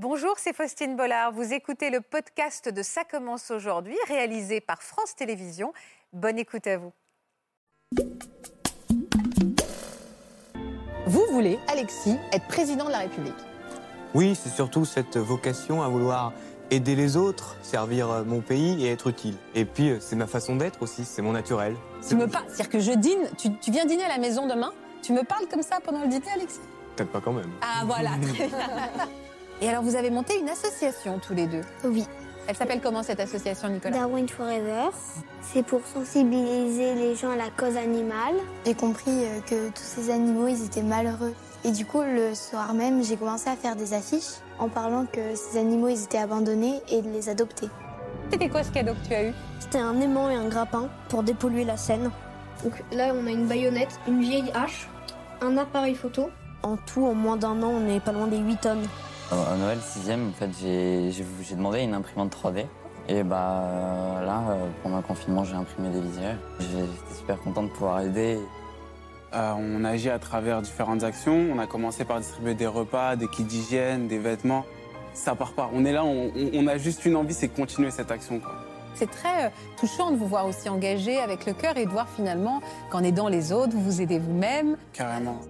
Bonjour, c'est Faustine Bollard. Vous écoutez le podcast de Ça commence aujourd'hui, réalisé par France Télévisions. Bonne écoute à vous. Vous voulez, Alexis, être président de la République Oui, c'est surtout cette vocation à vouloir aider les autres, servir euh, mon pays et être utile. Et puis, euh, c'est ma façon d'être aussi, c'est mon naturel. Tu me parles, c'est-à-dire que je dîne, tu, tu viens dîner à la maison demain, tu me parles comme ça pendant le dîner, Alexis? Peut-être pas quand même. Ah voilà, très bien. Et alors vous avez monté une association tous les deux? Oui, Elle s'appelle comment cette association, Nicolas? Darwin Forever. C'est pour sensibiliser les gens à la cause animale. J'ai compris euh, que tous ces animaux, ils étaient malheureux. Et du coup, le soir même, j'ai commencé à faire des affiches en parlant que ces animaux, ils étaient abandonnés et de les adopter. C'était quoi ce cadeau que tu as eu? C'était un aimant et un grappin pour dépolluer la Seine. Donc là, on a une baïonnette, une vieille hache, un appareil photo. En tout, en moins d'un an, on est pas loin des 8 tonnes. À Noël 6ème, en fait, j'ai demandé une imprimante 3D. Et bah euh, là, euh, pendant le confinement, j'ai imprimé des visières. J'étais super content de pouvoir aider. Euh, on agit à travers différentes actions. On a commencé par distribuer des repas, des kits d'hygiène, des vêtements. Ça part pas. On est là, on, a juste une envie, c'est de continuer cette action. Quoi. C'est très euh, touchant de vous voir aussi engagé avec le cœur et de voir finalement qu'en aidant les autres, vous vous aidez vous-même. Carrément.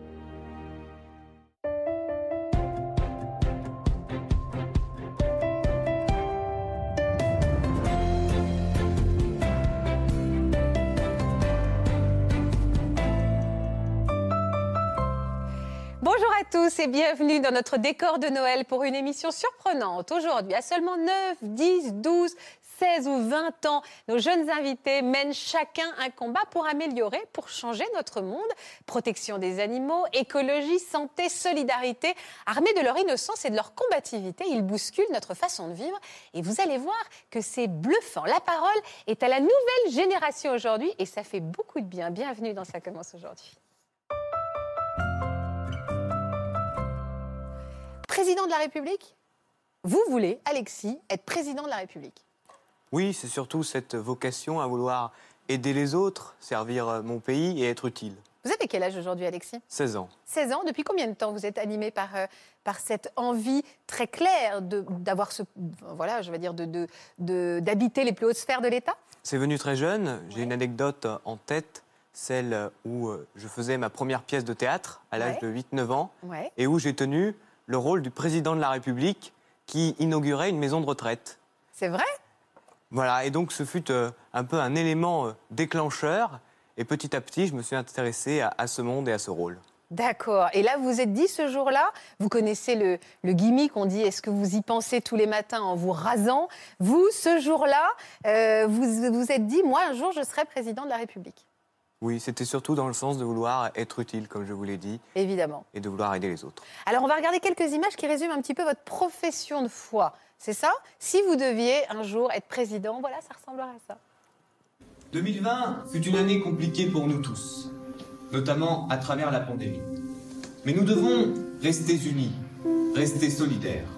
Tous et bienvenue dans notre décor de Noël pour une émission surprenante. Aujourd'hui, à seulement 9, 10, 12, 16 ou 20 ans, nos jeunes invités mènent chacun un combat pour améliorer, pour changer notre monde. Protection des animaux, écologie, santé, solidarité. Armés de leur innocence et de leur combativité, ils bousculent notre façon de vivre. Et vous allez voir que c'est bluffant. La parole est à la nouvelle génération aujourd'hui et ça fait beaucoup de bien. Bienvenue dans Ça commence aujourd'hui. Président de la République Vous voulez, Alexis, être président de la République Oui, c'est surtout cette vocation à vouloir aider les autres, servir euh, mon pays et être utile. Vous avez quel âge aujourd'hui, Alexis? 16 ans. 16 ans. Depuis combien de temps vous êtes animé par, euh, par cette envie très claire de- d'avoir ce. Voilà, je vais dire, d'habiter de, d'habiter les plus hautes sphères de l'État? C'est venu très jeune. J'ai une anecdote en tête, celle où euh, je faisais ma première pièce de théâtre à l'âge Ouais. de 8-9 ans Ouais. et où j'ai tenu le rôle du président de la République qui inaugurait une maison de retraite. C'est vrai? Voilà, et donc ce fut euh, un peu un élément euh, déclencheur. Et petit à petit, je me suis intéressé à, à ce monde et à ce rôle. D'accord. Et là, vous vous êtes dit ce jour-là, vous connaissez le, le gimmick, on dit est-ce que vous y pensez tous les matins en vous rasant? Vous, ce jour-là, euh, vous vous êtes dit moi, un jour, je serai président de la République. Oui, c'était surtout dans le sens de vouloir être utile, comme je vous l'ai dit, Évidemment. et de vouloir aider les autres. Alors, on va regarder quelques images qui résument un petit peu votre profession de foi. C'est ça? Si vous deviez un jour être président, voilà, ça ressemblerait à ça. 2020 fut une année compliquée pour nous tous, notamment à travers la pandémie. Mais nous devons rester unis, rester solidaires.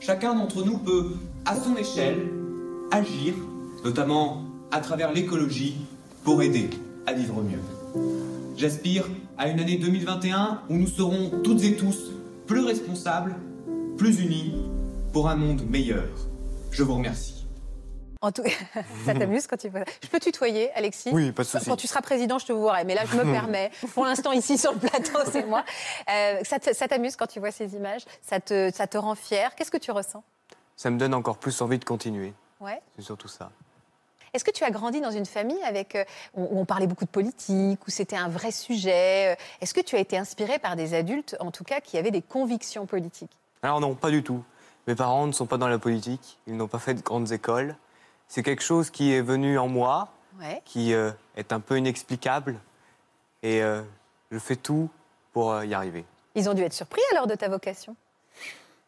Chacun d'entre nous peut, à son échelle, agir, notamment à travers l'écologie, pour aider à vivre mieux. J'aspire à une année 2021 où nous serons toutes et tous plus responsables, plus unis, pour un monde meilleur. Je vous remercie. En tout... ça t'amuse quand tu vois ça Je peux tutoyer, Alexis Oui, pas de souci. Quand tu seras président, je te vois. Mais là, je me permets. Pour l'instant, ici, sur le plateau, c'est moi. Euh, ça t'amuse quand tu vois ces images? Ça te, ça te rend fier? Qu'est-ce que tu ressens? Ça me donne encore plus envie de continuer. Ouais. C'est surtout ça. Est-ce que tu as grandi dans une famille avec, euh, où on parlait beaucoup de politique, où c'était un vrai sujet euh, Est-ce que tu as été inspiré par des adultes, en tout cas, qui avaient des convictions politiques? Alors non, pas du tout. Mes parents ne sont pas dans la politique, ils n'ont pas fait de grandes écoles. C'est quelque chose qui est venu en moi, Ouais. qui euh, est un peu inexplicable, et euh, je fais tout pour euh, y arriver. Ils ont dû être surpris alors de ta vocation?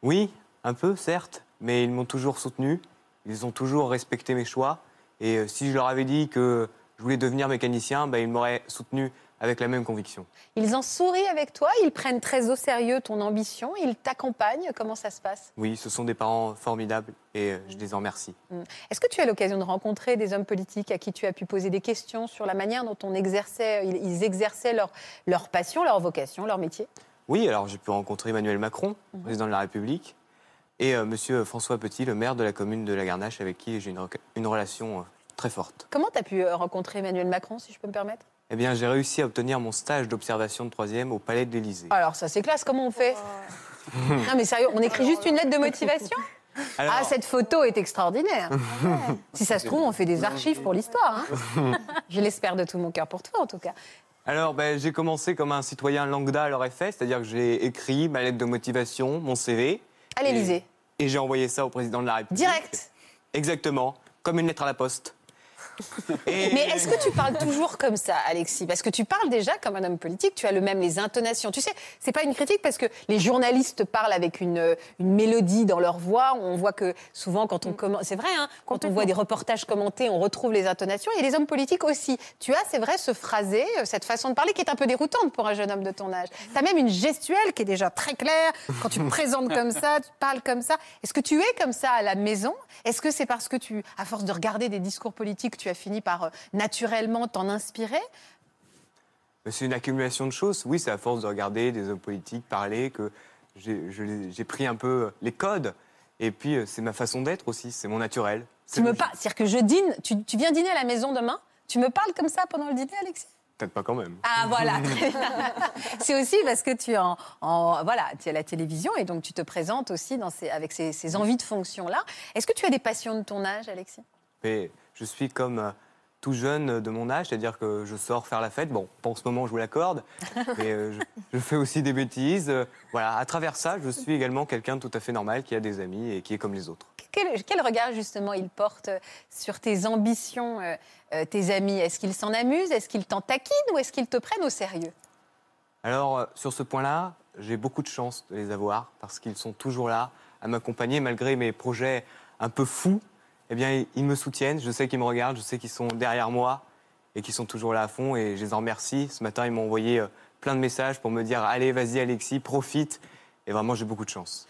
Oui, un peu, certes, mais ils m'ont toujours soutenu, ils ont toujours respecté mes choix, et euh, si je leur avais dit que je voulais devenir mécanicien, ben, ils m'auraient soutenu avec la même conviction. Ils en sourient avec toi, ils prennent très au sérieux ton ambition, ils t'accompagnent. Comment ça se passe? Oui, ce sont des parents formidables, et euh, je les en remercie. Est-ce que tu as l'occasion de rencontrer des hommes politiques à qui tu as pu poser des questions sur la manière dont on exerçait, ils, ils exerçaient leur, leur passion, leur vocation, leur métier? Oui, alors j'ai pu rencontrer Emmanuel Macron, président de la République. Et euh, Monsieur François Petit, le maire de la commune de la Garnache, avec qui j'ai une, relation euh, très forte. Comment tu as pu euh, rencontrer Emmanuel Macron, si je peux me permettre? Eh bien, j'ai réussi à obtenir mon stage d'observation de troisième au Palais de l'Élysée. Alors, ça, c'est classe. Comment on fait? Non, mais sérieux, on écrit juste une lettre de motivation? Alors, Ah, cette photo est extraordinaire. si ça se trouve, on fait des archives pour l'histoire. hein. Je l'espère de tout mon cœur pour toi, en tout cas. alors ben, j'ai commencé comme un citoyen lambda l'aurait fait, c'est-à-dire que j'ai écrit ma lettre de motivation, mon CV, À l'Élysée. et j'ai envoyé ça au président de la République. Direct. Exactement, comme une lettre à la poste. Et- Mais est-ce que tu parles toujours comme ça, Alexis? Parce que tu parles déjà comme un homme politique, tu as le même les intonations. Tu sais, c'est pas une critique parce que les journalistes parlent avec une, une mélodie dans leur voix. On voit que souvent, quand on commente, c'est vrai, hein, quand on voit des reportages commentés, on retrouve les intonations. Et les hommes politiques aussi. Tu as, c'est vrai, ce phrasé, euh, cette façon de parler qui est un peu déroutante pour un jeune homme de ton âge. Tu as même une gestuelle qui est déjà très claire. Quand tu te présentes comme ça, tu parles comme ça. Est-ce que tu es comme ça à la maison? Est-ce que c'est parce que tu, à force de regarder des discours politiques, tu as fini par euh, naturellement t'en inspirer? C'est une accumulation de choses. Oui, c'est à force de regarder des hommes politiques parler que j'ai pris un peu les codes. Et puis, euh, c'est ma façon d'être aussi, c'est mon naturel. Tu me parles, c'est-à-dire que je dîne, tu, tu viens dîner à la maison demain, tu me parles comme ça pendant le dîner, Alexis? Peut-être pas quand même. Ah voilà, c'est aussi parce que tu es en, en- voilà, tu es à la télévision et donc tu te présentes aussi dans ces, avec ces, ces envies de fonction là. Est-ce que tu as des passions de ton âge, Alexis? Mais je suis comme euh, tout jeune de mon âge, c'est-à-dire que je sors faire la fête. Bon, pas en ce moment, je vous l'accorde, mais euh, je, je fais aussi des bêtises. Euh, voilà, à travers ça, je suis également quelqu'un de tout à fait normal qui a des amis et qui est comme les autres. quel, quel regard justement ils portent sur tes ambitions, euh, euh, tes amis? Est-ce qu'ils s'en amusent? Est-ce qu'ils t'en taquinent? Ou est-ce qu'ils te prennent au sérieux? Alors, euh, sur ce point-là, j'ai beaucoup de chance de les avoir parce qu'ils sont toujours là à m'accompagner malgré mes projets un peu fous. Eh bien, ils me soutiennent. Je sais qu'ils me regardent, je sais qu'ils sont derrière moi et qu'ils sont toujours là à fond et je les en remercie. Ce matin, ils m'ont envoyé euh, plein de messages pour me dire Allez, vas-y, Alexis, profite. Et vraiment, j'ai beaucoup de chance.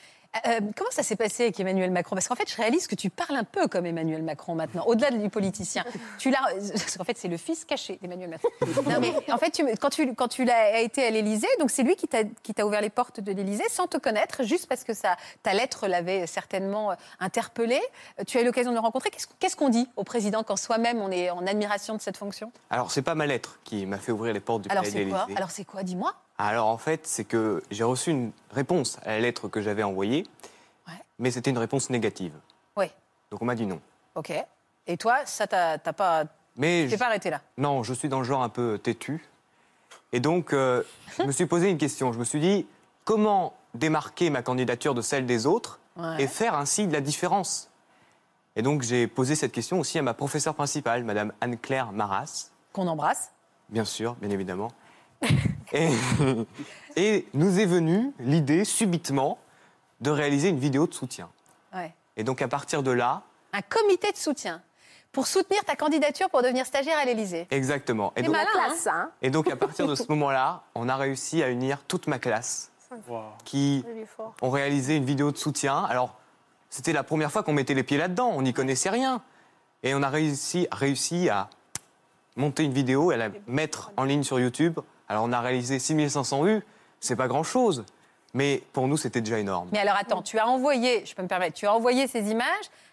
Euh, comment ça s'est passé avec Emmanuel Macron? Parce qu'en fait, je réalise que tu parles un peu comme Emmanuel Macron maintenant, au-delà du politicien. Tu l'as, parce qu'en fait, c'est le fils caché d'Emmanuel Macron. Non, mais en fait, tu- quand tu, quand tu l'as été à l'Élysée, donc c'est lui qui t'a, qui t'a ouvert les portes de l'Élysée sans te connaître, juste parce que ça, ta lettre l'avait certainement euh, interpellé. Euh, Tu as eu l'occasion de le rencontrer. Qu'est-ce, qu'est-ce qu'on dit au président quand soi-même on est en admiration de cette fonction? Alors, c'est pas ma lettre qui m'a fait ouvrir les portes du Alors c'est quoi? Alors c'est quoi? Dis-moi. Alors, en fait, c'est que j'ai reçu une réponse à la lettre que j'avais envoyée, Ouais. mais c'était une réponse négative. Oui. Donc, on m'a dit non. Ok. Et toi, ça t'a, t'as pas, Mais t'es je- pas arrêté là? Non, je suis dans le genre un peu têtu. Et donc, euh, je me suis posé une question. Je me suis dit, comment démarquer ma candidature de celle des autres Ouais. et faire ainsi de la différence? Et donc, j'ai posé cette question aussi à ma professeure principale, Madame Anne-Claire Maras, Qu'on embrasse. bien sûr, bien évidemment. et, et nous est venue l'idée, subitement, de réaliser une vidéo de soutien. Ouais. Et donc, à partir de là, un comité de soutien pour soutenir ta candidature pour devenir stagiaire à l'Élysée. exactement. Et donc, malin, hein Classe, hein et donc, à partir de ce moment-là, on a réussi à unir toute ma classe qui ont réalisé une vidéo de soutien. Alors, c'était la première fois qu'on mettait les pieds là-dedans, on n'y connaissait rien. Et on a réussi, réussi à monter une vidéo et à la mettre en ligne sur YouTube. Alors, on a réalisé 6500 vues, c'est pas grand-chose. Mais pour nous, c'était déjà énorme. Mais alors attends, tu as envoyé, je peux me permettre, tu as envoyé ces images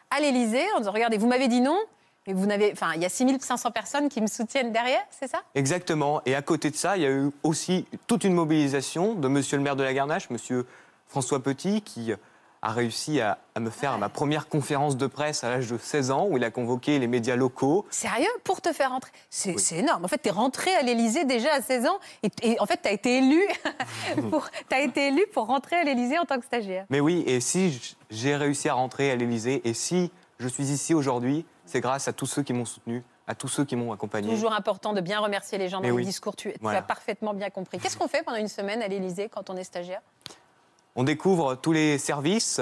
à l'Élysée en disant regardez, vous m'avez dit non, mais vous n'avez, enfin, il y a 6500 personnes qui me soutiennent derrière, c'est ça? Exactement. Et à côté de ça, il y a eu aussi toute une mobilisation de monsieur le maire de la Garnache, monsieur François Petit, qui a réussi à, à me faire ma première conférence de presse à l'âge de 16 ans, où il a convoqué les médias locaux. Sérieux? Pour te faire rentrer C'est Oui. énorme. En fait, tu es rentré à l'Élysée déjà à 16 ans et, et en fait, tu as été élu pour, été élu pour rentrer à l'Élysée en tant que stagiaire. Mais oui, et si j'ai réussi à rentrer à l'Élysée, et si je suis ici aujourd'hui, c'est grâce à tous ceux qui m'ont soutenu, à tous ceux qui m'ont accompagné. Toujours important de bien remercier les gens dans le oui. discours. Tu, tu Voilà. as parfaitement bien compris. Qu'est-ce qu'on fait pendant une semaine à l'Élysée quand on est stagiaire? On découvre tous les services,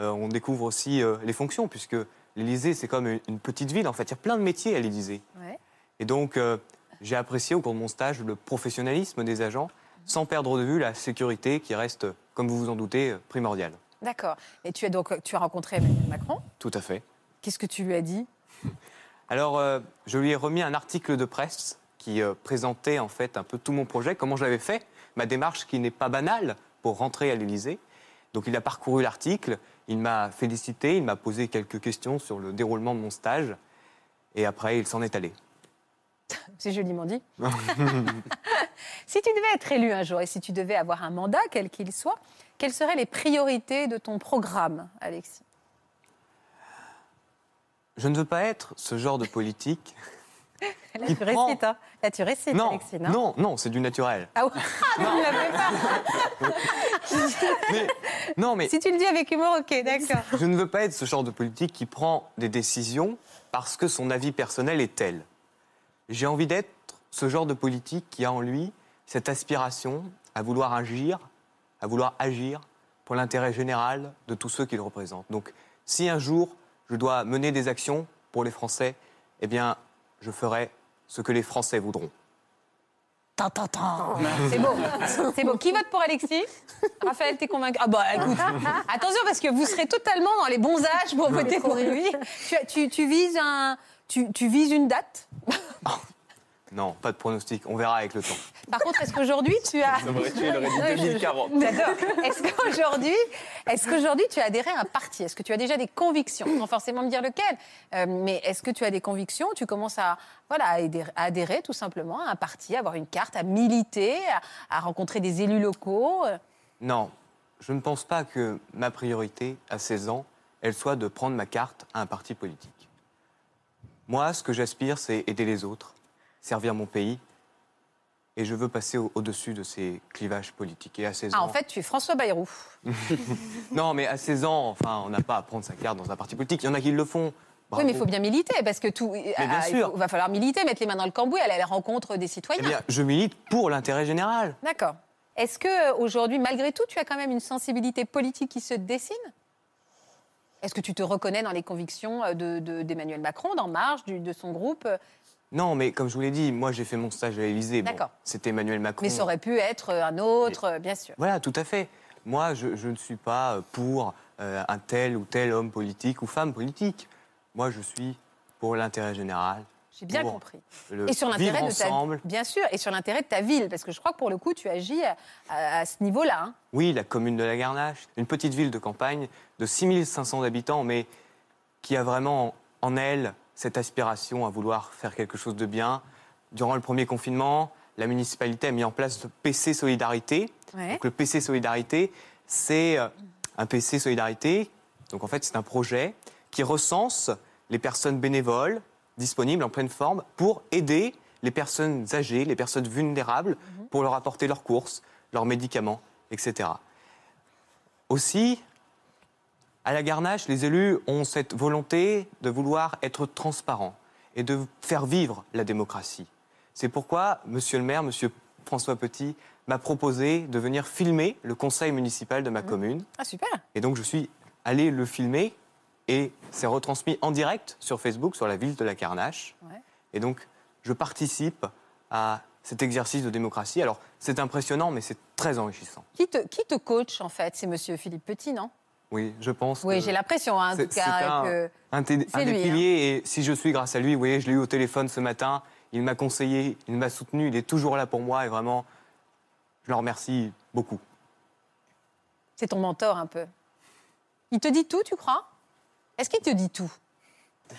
euh, on découvre aussi euh, les fonctions, puisque l'Élysée, c'est comme une, petite ville. En fait, il y a plein de métiers à l'Élysée. Ouais. Et donc, euh, j'ai apprécié au cours de mon stage le professionnalisme des agents, sans perdre de vue la sécurité qui reste, comme vous vous en doutez, primordiale. D'accord. Et tu as donc tu as rencontré Emmanuel Macron. Tout à fait. Qu'est-ce que tu lui as dit? Alors, je lui ai remis un article de presse qui présentait en fait un peu tout mon projet, comment je l'avais fait, ma démarche qui n'est pas banale pour rentrer à l'Élysée. Donc il a parcouru l'article, il m'a félicité, il m'a posé quelques questions sur le déroulement de mon stage, et après il s'en est allé. C'est joliment dit. si tu devais être élu un jour et si tu devais avoir un mandat, quel qu'il soit, quelles seraient les priorités de ton programme, Alexis? Je ne veux pas être ce genre de politique. Là, tu prend- récites, hein. Là, tu récites, Non, Alexis, non non, non, c'est du naturel. Ah ouais ne la fais pas. Mais- non, mais Si tu le dis avec humour, ok, d'accord. je ne veux pas être ce genre de politique qui prend des décisions parce que son avis personnel est tel. J'ai envie d'être ce genre de politique qui a en lui cette aspiration à vouloir agir, à vouloir agir pour l'intérêt général de tous ceux qu'il représente. Donc, si un jour je dois mener des actions pour les Français, eh bien, je ferai ce que les Français voudront. Tan. C'est beau. C'est beau. Qui vote pour Alexis? Raphaël, t'es convaincu? Ah bah écoute, attention parce que vous serez totalement dans les bons âges pour voter pour lui. Tu, tu- tu vises un, tu, tu vises une date? Non, pas de pronostic, on verra avec le temps. Par contre, est-ce qu'aujourd'hui tu as Ça m'aurait tué, il aurait dit Ouais, je- 2040. J'adore. Est-ce qu'aujourd'hui, est-ce qu'aujourd'hui tu as adhéré à un parti? Est-ce que tu as déjà des convictions? Sans forcément me dire lequel, euh, mais est-ce que tu as des convictions? Tu commences à voilà à adhérer, à adhérer tout simplement à un parti, à avoir une carte, à militer, à, à rencontrer des élus locaux? Non, je ne pense pas que ma priorité à 16 ans, elle soit de prendre ma carte à un parti politique. Moi, ce que j'aspire, c'est aider les autres, servir mon pays, et je veux passer au- au-dessus de ces clivages politiques. Et à 16 Ah, ans. en fait, tu es François Bayrou. Non, mais à 16 ans, enfin, on n'a pas à prendre sa carte dans un parti politique. Il y en a qui le font. Oui, mais il faut bien militer parce que tout. ah, il sûr. faut- va falloir militer, mettre les mains dans le cambouis, aller à la rencontre des citoyens. Eh bien, je milite pour l'intérêt général. D'accord. Est-ce que aujourd'hui, malgré tout, tu as quand même une sensibilité politique qui se dessine? Est-ce que tu te reconnais dans les convictions euh, de- de- d'Emmanuel Macron, d'En Marche, du- de son groupe Non, mais comme je vous l'ai dit, moi, j'ai fait mon stage à l'Élysée. Bon, D'accord. C'était Emmanuel Macron. Mais ça aurait pu être un autre, euh, bien sûr. Voilà, tout à fait. Moi, je, je ne suis pas euh, pour euh, un tel ou tel homme politique ou femme politique. Moi, je suis pour l'intérêt général. J'ai bien pour compris. le Et sur l'intérêt de ta bien sûr, et sur l'intérêt de ta ville, parce que je crois que pour le coup, tu agis à, à- à ce niveau-là. hein. Oui, la commune de la Garnache, une petite ville de campagne de 6500 habitants, mais qui a vraiment en elle cette aspiration à vouloir faire quelque chose de bien. Durant le premier confinement, la municipalité a mis en place le PC Solidarité. Ouais. Donc le PC Solidarité, c'est euh, un PC Solidarité. Donc en fait, c'est un projet qui recense les personnes bénévoles disponibles en pleine forme pour aider les personnes âgées, les personnes vulnérables, pour leur apporter leurs courses, leurs médicaments, etc. Aussi, à la Garnache, les élus ont cette volonté de vouloir être transparents et de faire vivre la démocratie. C'est pourquoi Monsieur le maire, Monsieur François Petit, m'a proposé de venir filmer le conseil municipal de ma commune. Ah, super. Et donc je suis allé le filmer et c'est retransmis en direct sur Facebook, sur la ville de la Carnache. Ouais. Et donc je participe à cet exercice de démocratie. Alors c'est impressionnant, mais c'est très enrichissant. Qui te, qui te coach, en fait? C'est Monsieur Philippe Petit, non? Oui, je pense. Oui, j'ai l'impression, hein, en c'est- tout c'est cas. un- que- un, C'est un des lui, hein. piliers. Et si je suis grâce à lui, vous voyez, je l'ai eu au téléphone ce matin. Il m'a conseillé, il m'a soutenu, il est toujours là pour moi et vraiment, je le remercie beaucoup. C'est ton mentor, un peu. Il te dit tout, tu crois? Est-ce qu'il te dit tout?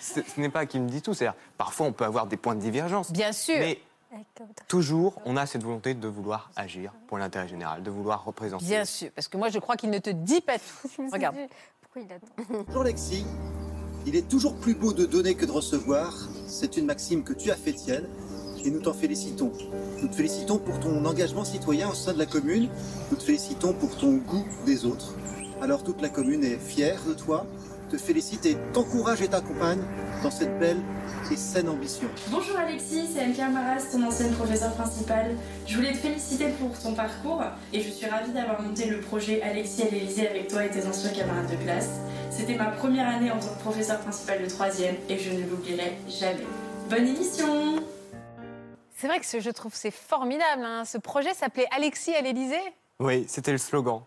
Ce ce n'est pas qu'il me dit tout, c'est-à-dire parfois on peut avoir des points de divergence. Bien sûr. Mais toujours, on a cette volonté de vouloir agir pour l'intérêt général, de vouloir représenter. Bien sûr. Parce que moi, je crois qu'il ne te dit pas tout. Regarde. Pourquoi il attend Bonjour Lexi, il est toujours plus beau de donner que de recevoir. C'est une maxime que tu as fait tienne et nous t'en félicitons. Nous te félicitons pour ton engagement citoyen au sein de la commune. Nous te félicitons pour ton goût des autres. Alors toute la commune est fière de toi, te félicite et t'encourage et t'accompagne dans cette belle et saine ambition. Bonjour Alexis, c'est Anne-Claire Maras, ton ancienne professeure principale. Je voulais te féliciter pour ton parcours et je suis ravie d'avoir monté le projet Alexis à l'Elysée avec toi et tes anciens camarades de classe. C'était ma première année en tant que professeure principale de 3e et je ne l'oublierai jamais. Bonne émission C'est vrai que ce- je trouve c'est formidable. hein. Ce projet s'appelait Alexis à l'Élysée? Oui, c'était le slogan.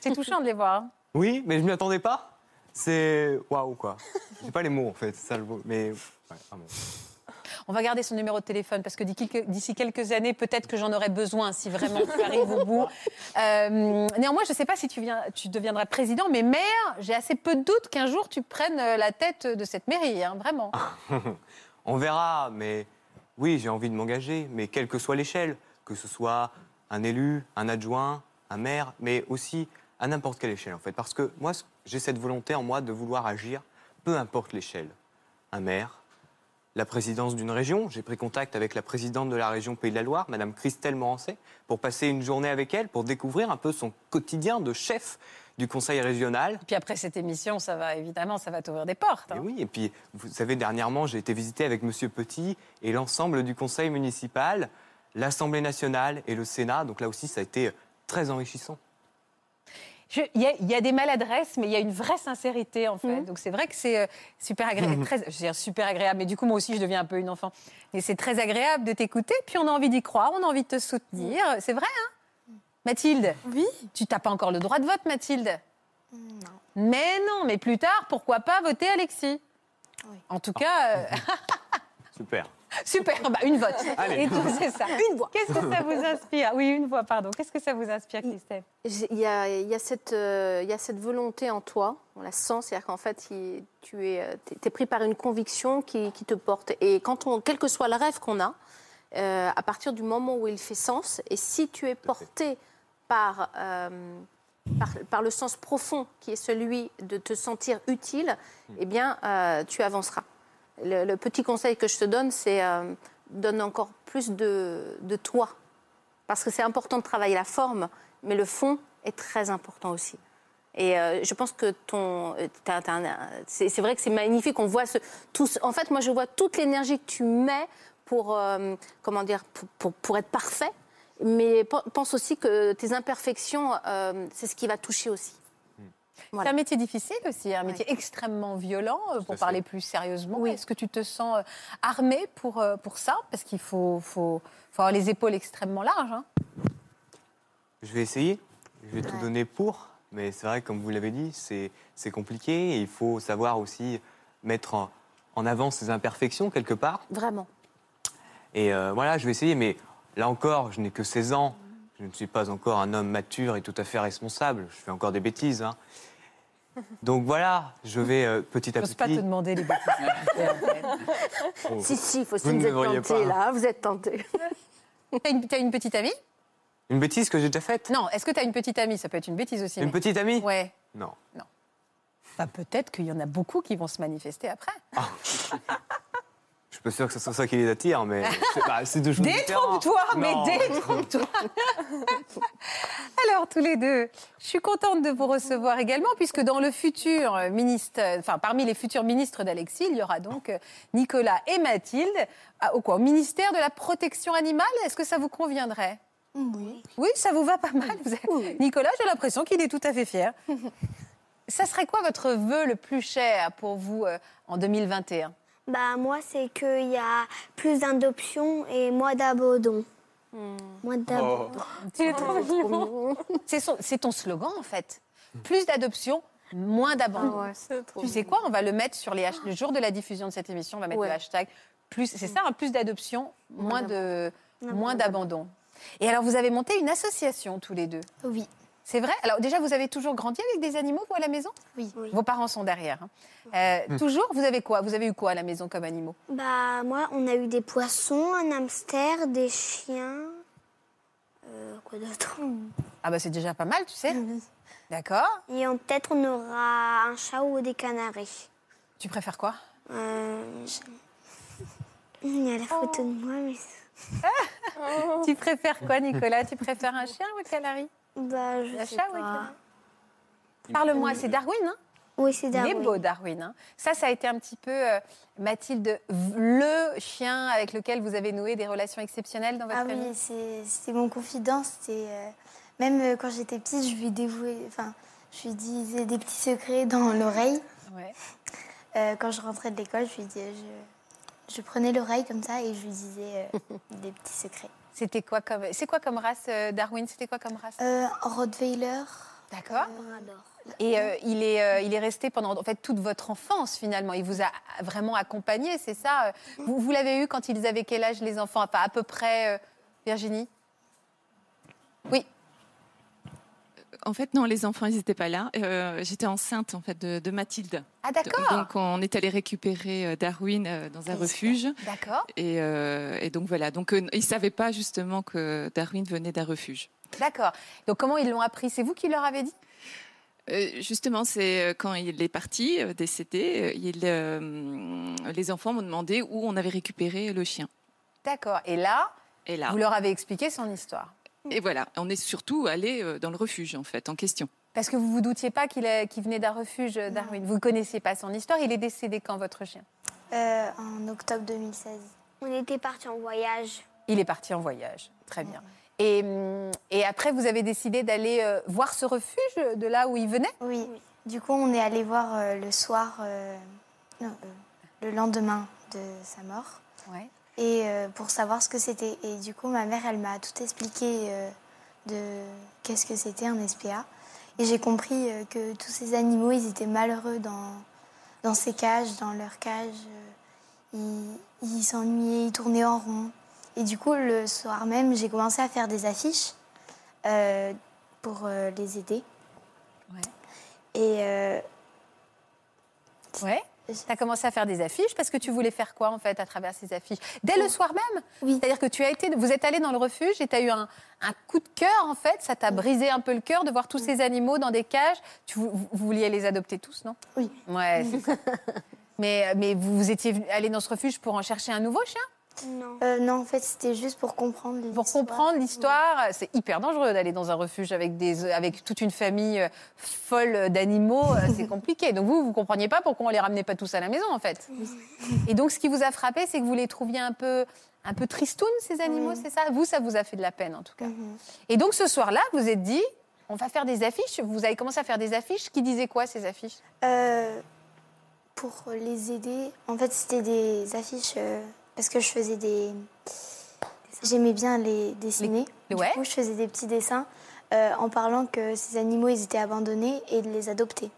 C'est touchant de les voir. Oui, mais je m'y attendais pas. C'est waouh quoi. J'ai pas les mots en fait, ça le mot. Mais ouais, vraiment. On va garder son numéro de téléphone parce que d'ici quelques, années, peut-être que j'en aurai besoin si vraiment tu arrives au bout. Euh, néanmoins, je ne sais pas si tu, viens, tu deviendras président, mais maire, j'ai assez peu de doutes qu'un jour tu prennes euh, la tête de cette mairie, hein, vraiment. On verra, mais oui, j'ai envie de m'engager, mais quelle que soit l'échelle, que ce soit un élu, un adjoint, un maire, mais aussi à n'importe quelle échelle en fait. Parce que moi, j'ai cette volonté en moi de vouloir agir, peu importe l'échelle. Un maire, la présidence d'une région. J'ai pris contact avec la présidente de la région Pays de la Loire, Madame Christelle Morancet, pour passer une journée avec elle, pour découvrir un peu son quotidien de chef du conseil régional. Puis après cette émission, ça va évidemment, ça va t'ouvrir des portes. Et hein. oui, et puis vous savez, dernièrement, j'ai été visiter avec Monsieur Petit et l'ensemble du conseil municipal, l'Assemblée nationale et le Sénat. Donc là aussi, ça a été très enrichissant. Il y, a- il y a des maladresses, mais il y a une vraie sincérité en fait. Donc c'est vrai que c'est euh, super agréable, très, je veux dire super agréable. Mais du coup moi aussi je deviens un peu une enfant. Et c'est très agréable de t'écouter. Puis on a envie d'y croire, on a envie de te soutenir. C'est vrai, hein? Mathilde? Oui. Tu n'as pas encore le droit de vote, Mathilde? Mais non, mais plus tard, pourquoi pas voter Alexis? En tout cas, euh, Super. Super. Bah, une vote. Allez. Et tout, c'est ça. Une voix. Qu'est-ce que ça vous inspire? Oui, une voix. Pardon. Qu'est-ce que ça vous inspire, Christelle? J'ai- Il y a, il y a cette, euh, il y a cette volonté en toi, on la sent, c'est-à-dire qu'en fait, il- tu es, euh, pris par une conviction qui, qui te porte. Et quand on, quel que soit le rêve qu'on a, euh, à partir du moment où il fait sens, et si tu es porté par, euh, par, par le sens profond qui est celui de te sentir utile, eh bien, euh, tu avanceras. Le, petit conseil que je te donne, c'est euh, donne encore plus de, de toi parce que c'est important de travailler la forme, mais le fond est très important aussi. Et euh, je pense que ton, euh, c'est vrai que c'est magnifique. Voit ce, tout, en fait, moi, je vois toute l'énergie que tu mets pour, comment dire, pour, pour- être parfait. Mais pe- pense aussi que tes imperfections, c'est ce qui va toucher aussi. C'est un métier difficile aussi, un métier extrêmement violent, euh, pour fait. parler plus sérieusement. Est-ce que tu te sens euh, armé pour, euh, pour ça? Parce qu'il faut, faut, faut avoir les épaules extrêmement larges. hein. Je vais essayer. Je vais tout donner pour. Mais c'est vrai, comme vous l'avez dit, c'est c'est compliqué. Et il faut savoir aussi mettre en, en avant ses imperfections quelque part. Vraiment. Et euh, voilà, je vais essayer. Mais là encore, je n'ai que 16 ans. Je ne suis pas encore un homme mature et tout à fait responsable. Je fais encore des bêtises. hein. Donc voilà, je vais euh, petit à Je petit. n'ose pas te demander les bêtises. Oh. Si, si, faut, Vous vous ne êtes devriez tenté, pas, hein. là, vous êtes tenté. T'as une, t'as une petite amie? Une bêtise que j'ai déjà faite? Non, est-ce que tu as une petite amie? Ça peut être une bêtise aussi. Une mais- petite amie? Ouais. Non. Bah, peut-être qu'il y en a beaucoup qui vont se manifester après. Je suis pas sûr que ce soit ça qui les attire, mais c'est bah, deux choses. Détrompe-toi, mais détrompe-toi. Alors, tous les deux, je suis contente de vous recevoir également, puisque dans le futur ministre, enfin, parmi les futurs ministres d'Alexis, il y aura donc Nicolas et Mathilde à- au, quoi, au ministère de la protection animale. Est-ce que ça vous conviendrait? Oui. Oui, ça vous va pas mal. Vous Nicolas, j'ai l'impression qu'il est tout à fait fier. ça serait quoi votre vœu le plus cher pour vous euh, en 2021 Bah moi c'est qu'il y a plus d'adoption et moins d'abandon. Moins d'abandon. Tu es trop mignon. C'est ton slogan en fait. Plus d'adoption, moins d'abandon. tu sais quoi On va le mettre sur les hash- le jour de la diffusion de cette émission. On va mettre Ouais. le hashtag. Plus, c'est ça, un plus d'adoption, moins de, moins d'abandon. Et alors, vous avez monté une association tous les deux? Oui. C'est vrai? Alors déjà, vous avez toujours grandi avec des animaux, vous, à la maison? Oui. Vos parents sont derrière. hein. Euh, Toujours? Vous avez quoi? Vous avez eu quoi à la maison comme animaux? Bah moi on a eu des poissons, un hamster, des chiens. Euh, quoi d'autre? Ah bah c'est déjà pas mal, tu sais. D'accord. Et on- peut-être on aura un chat ou des canaris. Tu préfères quoi? Euh, Il y a la photo de moi mais... Tu préfères quoi, Nicolas? Tu préfères un chien ou un canari? Bah je sais pas. Parle-moi, c'est Darwin, hein? Oui c'est Il Darwin. est beau, Darwin. hein. ça, ça a été un petit peu, euh, Mathilde, le chien avec lequel vous avez noué des relations exceptionnelles dans votre Ah famille? oui, c'est- c'était mon confident. C'était euh, même euh, quand j'étais petite, je lui dévouais, enfin, je lui disais des petits secrets dans l'oreille. Ouais. Quand je rentrais de l'école, je lui disais, je, je prenais l'oreille comme ça et je lui disais des petits secrets. C'était quoi comme, c'est quoi comme race, euh, Darwin? C'était quoi comme race? Euh, Rottweiler. D'accord. Labrador. Et euh, il, est, euh, il est resté pendant en fait, toute votre enfance, finalement. Il vous a vraiment accompagné, c'est ça? Euh. Vous, vous l'avez eu quand ils avaient quel âge, les enfants? Enfin, à peu près, euh, Virginie? Oui. En fait, non, les enfants, ils n'étaient pas là. Euh, J'étais enceinte, en fait, de, de Mathilde. Ah, d'accord. Donc, on est allé récupérer euh, Darwin euh, dans un refuge. D'accord. Et, euh, et donc, voilà. Donc, ils ne savaient pas, justement, que Darwin venait d'un refuge. D'accord. Donc, comment ils l'ont appris? C'est vous qui leur avez dit? Euh, justement, c'est quand il est parti, décédé, il, les enfants m'ont demandé où on avait récupéré le chien. D'accord. Et là, Et là, vous leur avez expliqué son histoire? Et voilà, on est surtout allé euh, dans le refuge, en fait, en question. Parce que vous vous doutiez pas qu'il venait d'un refuge, euh, Darwin. Vous ne connaissiez pas son histoire. Il est décédé quand, votre chien? Euh, en octobre 2016. On était partis en voyage. Il est parti en voyage. Très bien. Et, et après, vous avez décidé d'aller euh, voir ce refuge de là où il venait? Oui. Du coup, on est allé voir euh, le soir, euh, non, euh, le lendemain de sa mort. Ouais. Et euh, pour savoir ce que c'était. Et du coup, ma mère, elle m'a tout expliqué euh, de qu'est-ce que c'était un SPA. Et j'ai compris euh, que tous ces animaux, ils étaient malheureux dans, dans ces cages, dans leurs cages. Euh, Ils s'ennuyaient, ils tournaient en rond. Et du coup, le soir même, j'ai commencé à faire des affiches pour les aider. Et euh, Ouais. Tu as commencé à faire des affiches parce que tu voulais faire quoi en fait à travers ces affiches? Dès le soir même? Oui. C'est-à-dire que tu as été, vous êtes allé dans le refuge et tu as eu un, un coup de cœur en fait, ça t'a brisé un peu le cœur de voir tous ces animaux dans des cages. Tu, vous, vous vouliez les adopter tous, non? Oui. Ouais, c'est ça. Mais, mais vous, vous étiez allé dans ce refuge pour en chercher un nouveau chien? Non. euh, non, en fait, c'était juste pour comprendre Pour l'histoire. comprendre l'histoire, c'est hyper dangereux d'aller dans un refuge avec, des, avec toute une famille euh, folle d'animaux, euh, c'est compliqué. Donc vous, vous compreniez pas pourquoi on les ramenait pas tous à la maison en fait. Et donc ce qui vous a frappé, c'est que vous les trouviez un peu, un peu tristounes ces animaux, c'est ça? Vous, ça vous a fait de la peine en tout cas. Mhm. Et donc ce soir-là, vous êtes dit, on va faire des affiches. Vous avez commencé à faire des affiches. Qui disait quoi ces affiches? Euh, pour les aider, en fait, c'était des affiches euh, parce que je faisais des. J'aimais bien les dessiner. Les- Du ouais. coup, je faisais des petits dessins euh, en parlant que ces animaux, ils étaient abandonnés et de les adopter.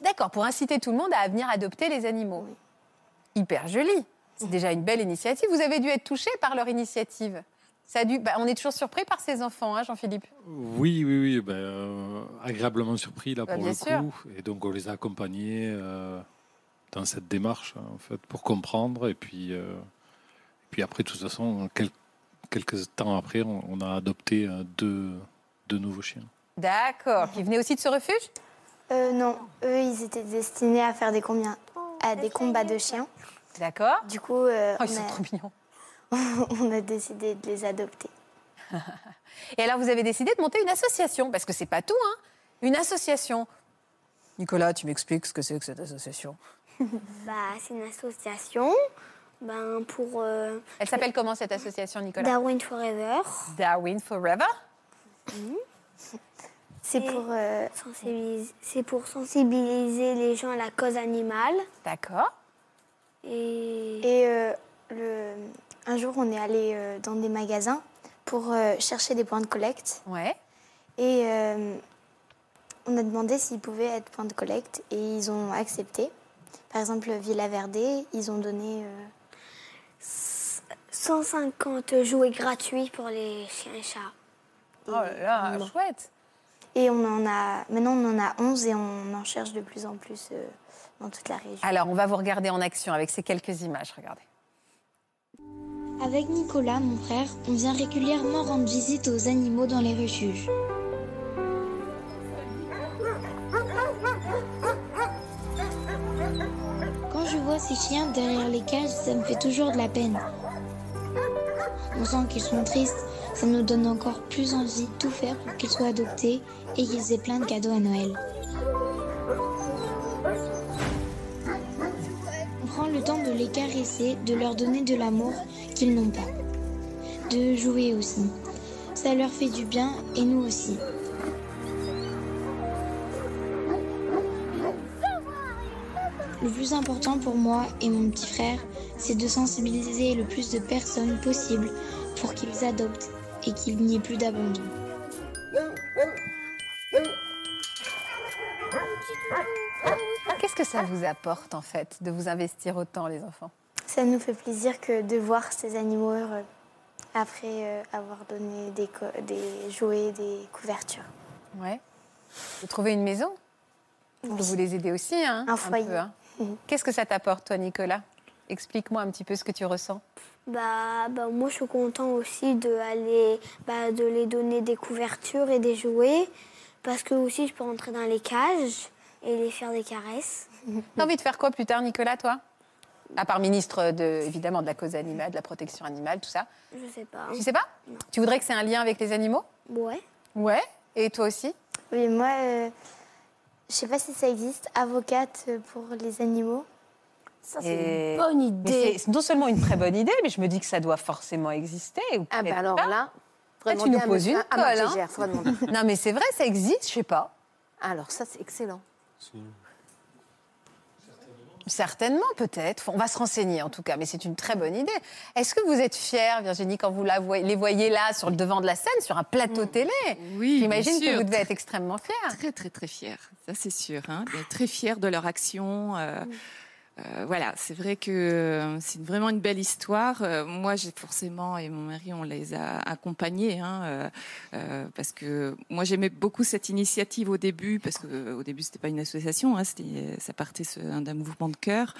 D'accord, pour inciter tout le monde à venir adopter les animaux. Hyper joli. C'est déjà une belle initiative. Vous avez dû être touché par leur initiative. Ça a dû... bah, on est toujours surpris par ces enfants, hein, Jean-Philippe. Oui, oui, oui, euh, agréablement surpris là Bah, pour le sûr. coup. Et donc on les a accompagnés euh, dans cette démarche hein, en fait pour comprendre et puis euh, puis après de toute façon quel- quelques temps après on, on a adopté euh, deux deux nouveaux chiens. D'accord. Qui venaient aussi de ce refuge? Euh, non, eux, ils étaient destinés à faire des, combien... à des combats de chiens. D'accord. Du coup, euh, Oh, ils on, sont a... trop mignons. on a décidé de les adopter. Et alors, vous avez décidé de monter une association, parce que c'est pas tout, hein Une association. Nicolas, tu m'expliques ce que c'est que cette association? Bah, c'est une association ben, pour euh, Elle s'appelle comment cette association, Nicolas Darwin Forever. Darwin Forever. C'est pour. euh, C'est pour sensibiliser les gens à la cause animale. D'accord. Et, Et euh, le... un jour, on est allé euh, dans des magasins pour euh, chercher des points de collecte. Ouais. Et euh, on a demandé s'ils pouvaient être points de collecte et ils ont accepté. Par exemple, Villa Verde, ils ont donné. euh, 150 jouets gratuits pour les chiens et chats. Oh là là, chouette. Et on en a. Maintenant, on en a 11 et on en cherche de plus en plus euh, dans toute la région. Alors, on va vous regarder en action avec ces quelques images. Regardez. Avec Nicolas, mon frère, on vient régulièrement rendre visite aux animaux dans les refuges. Ces chiens derrière les cages, ça me fait toujours de la peine. On sent qu'ils sont tristes, ça nous donne encore plus envie de tout faire pour qu'ils soient adoptés et qu'ils aient plein de cadeaux à Noël. On prend le temps de les caresser, de leur donner de l'amour qu'ils n'ont pas. De jouer aussi. Ça leur fait du bien et nous aussi. Le plus important pour moi et mon petit frère, c'est de sensibiliser le plus de personnes possible pour qu'ils adoptent et qu'il n'y ait plus d'abandon. Qu'est-ce que ça vous apporte, en fait, de vous investir autant, les enfants? Ça nous fait plaisir que de voir ces animaux heureux après euh, avoir donné des, co- des jouets, des couvertures. Ouais. Vous trouvez une maison? On peut vous les aider aussi, hein Un foyer. peu, hein. Qu'est-ce que ça t'apporte, toi, Nicolas? Explique-moi un petit peu ce que tu ressens. Bah, bah, moi, je suis content aussi de, aller, bah, de les donner des couvertures et des jouets. Parce que aussi, je peux rentrer dans les cages et les faire des caresses. T'as envie de faire quoi plus tard, Nicolas, toi? À part ministre, de, évidemment, de la cause animale, de la protection animale, tout ça. Je sais pas. Tu sais pas? Tu voudrais que c'est un lien avec les animaux? Ouais. Ouais? Et toi aussi? Oui, moi, euh, je sais pas si ça existe, avocate pour les animaux. Ça, Et- bonne Mais idée. C'est non seulement une très bonne idée, mais je me dis que ça doit forcément exister. Ou Ah ben peut-être alors pas. là, tu nous poses une Marc colle. hein. Non, mais c'est vrai, ça existe, je sais pas. Alors ça, c'est excellent. Certainement, peut-être. On va se renseigner en tout cas, mais c'est une très bonne idée. Est-ce que vous êtes fière, Virginie, quand vous la voyez- les voyez là, sur le devant de la scène, sur un plateau télé? Oui, J'imagine que vous devez être extrêmement fière. Très, très, très fière. Ça, c'est sûr. Hein. Très fière de leur action. euh, euh, voilà, c'est vrai que euh, c'est vraiment une belle histoire. Euh, moi, j'ai forcément, et mon mari, on les a accompagnés, hein, parce que moi, j'aimais beaucoup cette initiative au début, parce que au début, c'était pas une association, hein, ça partait d'un mouvement de cœur.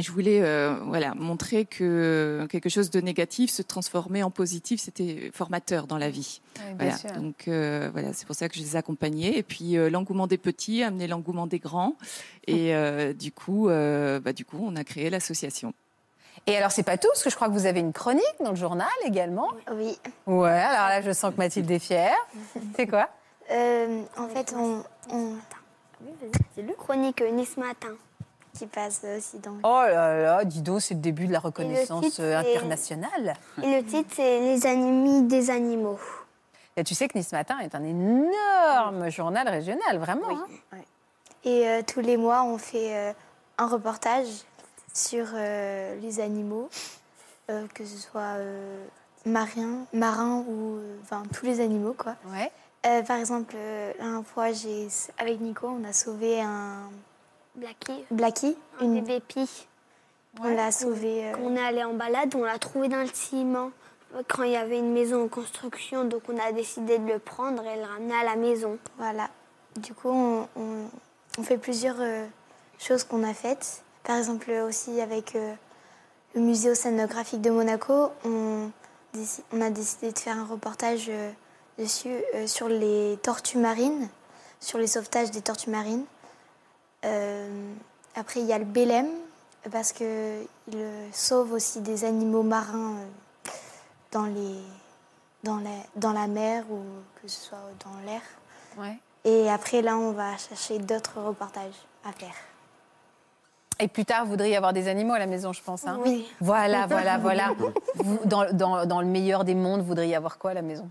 Je voulais euh, voilà, montrer que quelque chose de négatif se transformait en positif, c'était formateur dans la vie. Oui, Voilà, donc euh, voilà, c'est pour ça que je les ai accompagnés. Et puis euh, l'engouement des petits a amené l'engouement des grands. Et euh, du coup, euh, bah, du coup, on a créé l'association. Et alors, c'est pas tout, parce que je crois que vous avez une chronique dans le journal également. Oui. Ouais, alors là, je sens que Mathilde est fière. C'est quoi? Euh, en fait, on, on- C'est le chronique Nice Matin. Qui passe aussi dans. Oh là là, dis donc, c'est le début de la reconnaissance titre, internationale. Et le titre, c'est Les ennemis des animaux. Et tu sais que Nice Matin est un énorme journal régional, vraiment. hein. Et euh, tous les mois, on fait euh, un reportage sur euh, les animaux, que ce soit marins, marins ou enfin tous les animaux quoi. Ouais. Par exemple, dernière fois, j'ai avec Nico, on a sauvé un Blackie. Blackie, Un une bébé pie. On l'a sauvé. euh, On est allé en balade, on l'a trouvé dans le ciment. Quand il y avait une maison en construction, donc on a décidé de le prendre et le ramener à la maison. Voilà. Du coup, on, on- on fait plusieurs euh, choses qu'on a faites. Par exemple, aussi avec euh, le musée océanographique de Monaco, on, a décidé de faire un reportage euh, dessus euh, sur les tortues marines, sur les sauvetages des tortues marines. Euh, après, il y a le Bélem, parce qu'il sauve aussi des animaux marins euh, dans, les, dans, la, dans la mer ou que ce soit dans l'air. Ouais. Et après, là, on va chercher d'autres reportages à faire. Et plus tard, vous voudriez avoir des animaux à la maison, je pense. hein Oui. Voilà, voilà, voilà. Vous, dans, dans- dans le meilleur des mondes, vous voudriez avoir quoi à la maison?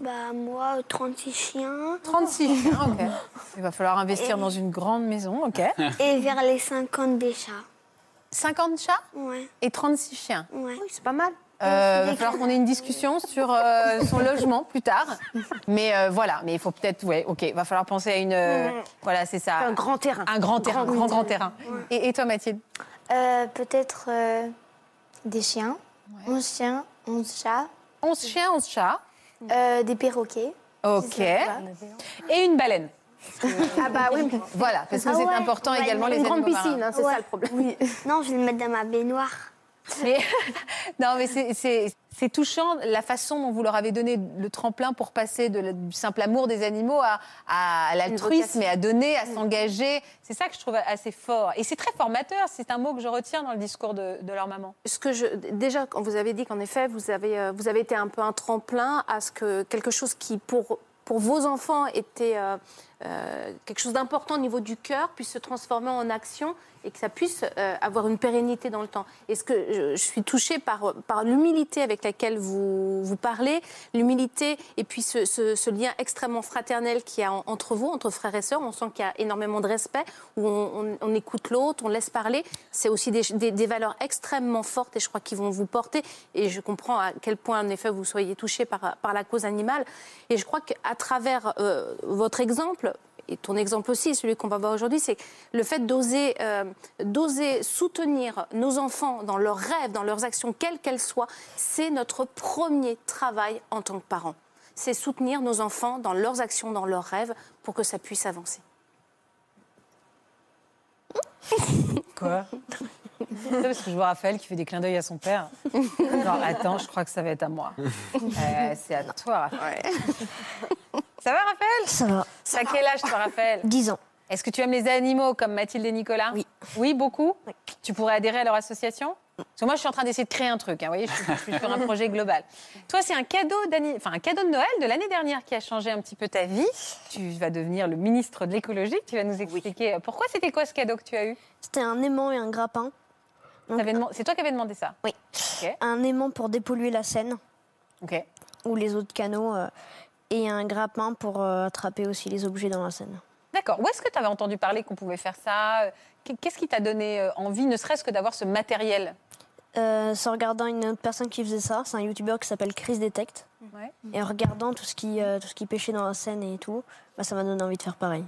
Bah moi, 36 chiens. 36 chiens, ok. Il va falloir investir dans une grande maison, ok. Et vers les 50 des chats. 50 chats Ouais. et 36 chiens. Ouais. c'est pas mal. Euh, va falloir qu'on ait une discussion sur euh, son logement plus tard. Mais euh, voilà, mais il faut peut-être, ouais, ok, va falloir penser à une, euh, Ouais. voilà, c'est ça. Un grand terrain. Un grand terrain, Grand grand, grand terrain. terrain. Et, et toi, Mathilde? Euh, Peut-être euh, des chiens, 11 chiens, 11 chats. 11 chiens, 11 chats. Euh, des perroquets. Ok. Et une baleine. Ah bah oui. Voilà, parce que Ah c'est ouais, important ouais, également les Une grande piscine, hein, c'est Ouais. ça le problème. Non, je vais le mettre dans ma baignoire. Mais- non, mais c'est- touchant la façon dont vous leur avez donné le tremplin pour passer de du simple amour des animaux à, à l'altruisme et à donner, à s'engager. C'est ça que je trouve assez fort. Et c'est très formateur. C'est un mot que je retiens dans le discours de, de leur maman. Ce que je, déjà, quand vous avez dit qu'en effet, vous avez, euh, vous avez été un peu un tremplin à ce que quelque chose qui, pour, pour vos enfants, était euh, euh, quelque chose d'important au niveau du cœur, puisse se transformer en action et que ça puisse euh, avoir une pérennité dans le temps. Et ce que je, suis touchée par, par l'humilité avec laquelle vous, vous parlez, l'humilité et puis ce, ce- lien extrêmement fraternel qu'il y a en- entre vous, entre frères et sœurs. On sent qu'il y a énormément de respect, où on, écoute l'autre, on laisse parler. C'est aussi des, des- valeurs extrêmement fortes et je crois qu'ils vont vous porter. Et je comprends à quel point, en effet, vous soyez touchés par, par la cause animale. Et je crois qu'à travers euh, votre exemple, et ton exemple aussi, celui qu'on va voir aujourd'hui, c'est le fait d'oser euh, d'oser soutenir nos enfants dans leurs rêves, dans leurs actions, quelles qu'elles soient, c'est notre premier travail en tant que parents. C'est soutenir nos enfants dans leurs actions, dans leurs rêves, pour que ça puisse avancer. Quoi? C'est parce que je vois Raphaël qui fait des clins d'œil à son père. Genre, attends, je crois que ça va être à moi. Euh, c'est à toi, Raphaël. Ça va, Raphaël? Ça va. Ça quel âge, toi, Raphaël? 10 ans. Est-ce que tu aimes les animaux comme Mathilde et Nicolas? Oui. Oui, beaucoup? Tu pourrais adhérer à leur association? Parce que moi, je suis en train d'essayer de créer un truc. hein, vous voyez, je suis, je suis sur un projet global. Toi, c'est un cadeau, enfin, un cadeau de Noël de l'année dernière qui a changé un petit peu ta vie. Tu vas devenir le ministre de l'écologie. Tu vas nous expliquer euh, pourquoi c'était quoi ce cadeau que tu as eu? C'était un aimant et un grappin. C'est toi qui avais demandé ça? Oui. Un aimant pour dépolluer la Seine Ok. ou les autres canaux. euh, et un grappin pour euh, attraper aussi les objets dans la Seine. D'accord. Où est-ce que tu avais entendu parler qu'on pouvait faire ça? Qu'est-ce qui t'a donné euh, envie, ne serait-ce que d'avoir ce matériel? Euh, c'est en regardant une autre personne qui faisait ça. C'est un youtubeur qui s'appelle Chris Detect. Ouais. Et en regardant tout ce qui, euh, tout ce qui pêchait dans la Seine et tout, bah, ça m'a donné envie de faire pareil.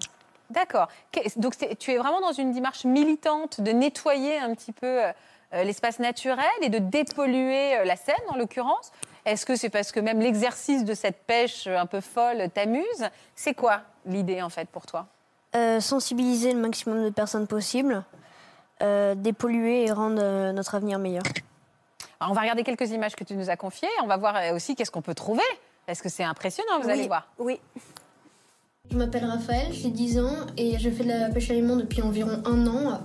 D'accord. Donc tu es vraiment dans une démarche militante de nettoyer un petit peu euh, l'espace naturel et de dépolluer la Seine, en l'occurrence. Est-ce que c'est parce que même l'exercice de cette pêche un peu folle t'amuse? C'est quoi l'idée en fait pour toi? Euh, sensibiliser le maximum de personnes possible, euh, dépolluer et rendre euh, notre avenir meilleur. Alors, on va regarder quelques images que tu nous as confiées. On va voir aussi qu'est-ce qu'on peut trouver. Parce que c'est impressionnant, vous Oui. allez voir? Oui. Je m'appelle Raphaël, j'ai 10 ans et je fais de la pêche à l'aimant depuis environ un an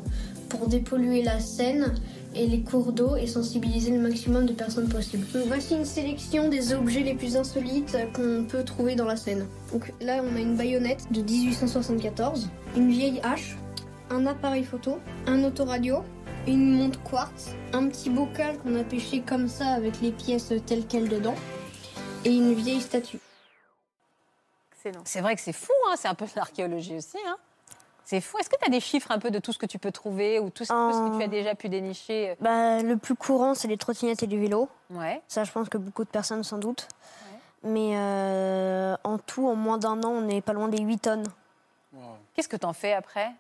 pour dépolluer la Seine et les cours d'eau et sensibiliser le maximum de personnes possible. Voici une sélection des objets les plus insolites qu'on peut trouver dans la Seine. Donc là, on a une baïonnette de 1874, une vieille hache, un appareil photo, un autoradio, une montre quartz, un petit bocal qu'on a pêché comme ça avec les pièces telles quelles dedans et une vieille statue. C'est vrai que c'est fou, hein, c'est un peu de l'archéologie aussi. hein. C'est fou. Est-ce que tu as des chiffres un peu de tout ce que tu peux trouver ou tout ce, tout ce que tu as déjà pu dénicher euh Bah, le plus courant, c'est les trottinettes et les vélos. Ouais. Ça, je pense que beaucoup de personnes s'en doutent. Mais euh, en tout, en moins d'un an, on est pas loin des 8 tonnes. Qu'est-ce que tu en fais après?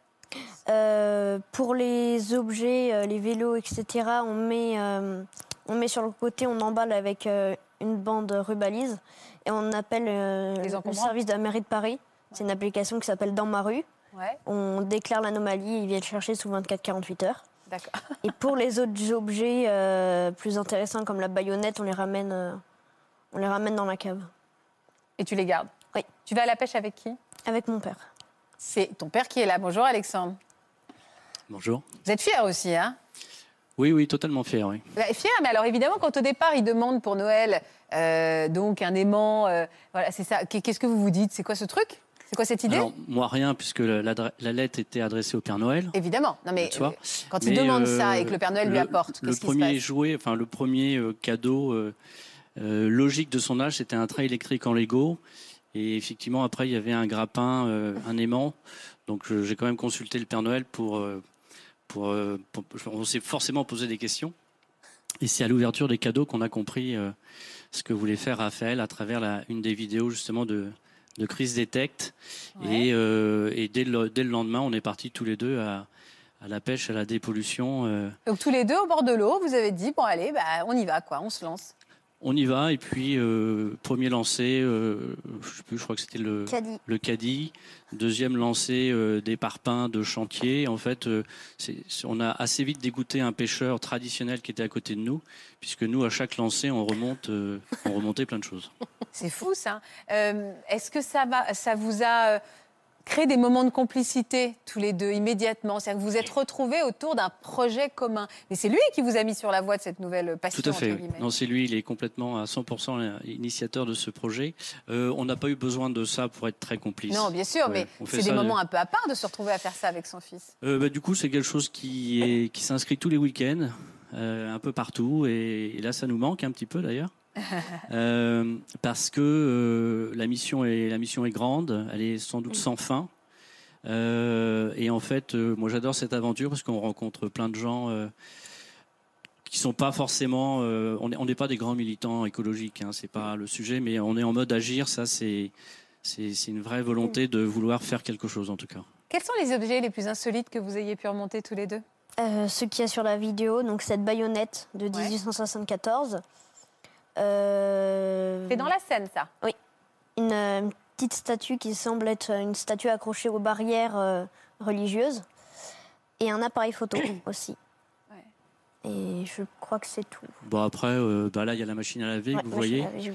Euh, pour les objets, euh, les vélos, etc., on met, euh, on met sur le côté, on emballe avec euh, une bande rubalise et on appelle euh, le service de la mairie de Paris. C'est une application qui s'appelle Dans ma rue. Ouais. On déclare l'anomalie, ils viennent chercher sous 24-48 heures. D'accord. Et pour les autres objets euh, plus intéressants comme la baïonnette, on les ramène, euh, on les ramène dans la cave. Et tu les gardes Oui. Tu vas à la pêche avec qui? Avec mon père. C'est ton père qui est là. Bonjour Alexandre. Bonjour. Vous êtes fier aussi, hein? Oui, oui, totalement fier, oui. Bah, Fier, mais alors évidemment, quand au départ, il demande pour Noël euh, donc un aimant, euh, voilà, c'est ça. Qu'est- Qu'est-ce que vous vous dites? C'est quoi ce truc? C'est quoi cette idée Alors, moi, rien, puisque la, lettre était adressée au Père Noël. Évidemment. Non, mais euh, quand il Mais, demande euh, ça et que le Père Noël lui apporte, Le premier jouet, enfin, le premier euh, cadeau euh, euh, logique de son âge, c'était un train électrique en Lego. Et effectivement, après, il y avait un grappin, euh, un aimant. Donc, j'ai quand même consulté le Père Noël pour. euh, pour, euh, pour- on s'est forcément posé des questions. Et c'est à l'ouverture des cadeaux qu'on a compris euh, ce que voulait faire Raphaël à travers la, une des vidéos justement de, de Chris Detect. Et, euh, et dès, le, dès le lendemain, on est partis tous les deux à, à la pêche, à la dépollution. euh, Donc tous les deux au bord de l'eau, vous avez dit bon allez, bah, on y va quoi, on se lance. On y va. Et puis, euh, premier lancé, euh, je sais plus, je crois que c'était le Caddie. le caddie. Deuxième lancé, euh, des parpaings de chantier. En fait, euh, c'est- on a assez vite dégoûté un pêcheur traditionnel qui était à côté de nous, puisque nous, à chaque lancé, on remonte, on remontait plein de choses. C'est fou ça. Est-ce que ça, va, ça vous a créé des moments de complicité tous les deux immédiatement C'est-à-dire que vous êtes retrouvés autour d'un projet commun. Mais c'est lui qui vous a mis sur la voie de cette nouvelle passion. Tout à fait. Non, c'est lui, il est complètement à 100% initiateur de ce projet. Euh, on n'a pas eu besoin de ça pour être très complice. Non, bien sûr, Ouais, mais c'est des moments euh, un peu à part de se retrouver à faire ça avec son fils. Euh, bah, du coup, c'est quelque chose qui, est, qui s'inscrit tous les week-ends, euh, un peu partout. Et, et là, ça nous manque un petit peu d'ailleurs. Euh, parce que euh, la, mission est, la mission est grande, elle est sans doute sans fin. Euh, et en fait, euh, moi j'adore cette aventure parce qu'on rencontre plein de gens euh, qui sont pas forcément. euh, on n'est on pas des grands militants écologiques, hein, c'est pas le sujet, mais on est en mode agir. Ça, c'est c'est c'est une vraie volonté de vouloir faire quelque chose en tout cas. Quels sont les objets les plus insolites que vous ayez pu remonter tous les deux? Euh, ce qu'il y a sur la vidéo, donc cette baïonnette de 1874. Euh, C'est dans la scène, ça Oui. Une, euh, une petite statue qui semble être une statue accrochée aux barrières euh, religieuses. Et un appareil photo aussi. Et je crois que c'est tout. Bon après, euh, bah là il y a la machine à laver Ouais, que vous voyez, à laver.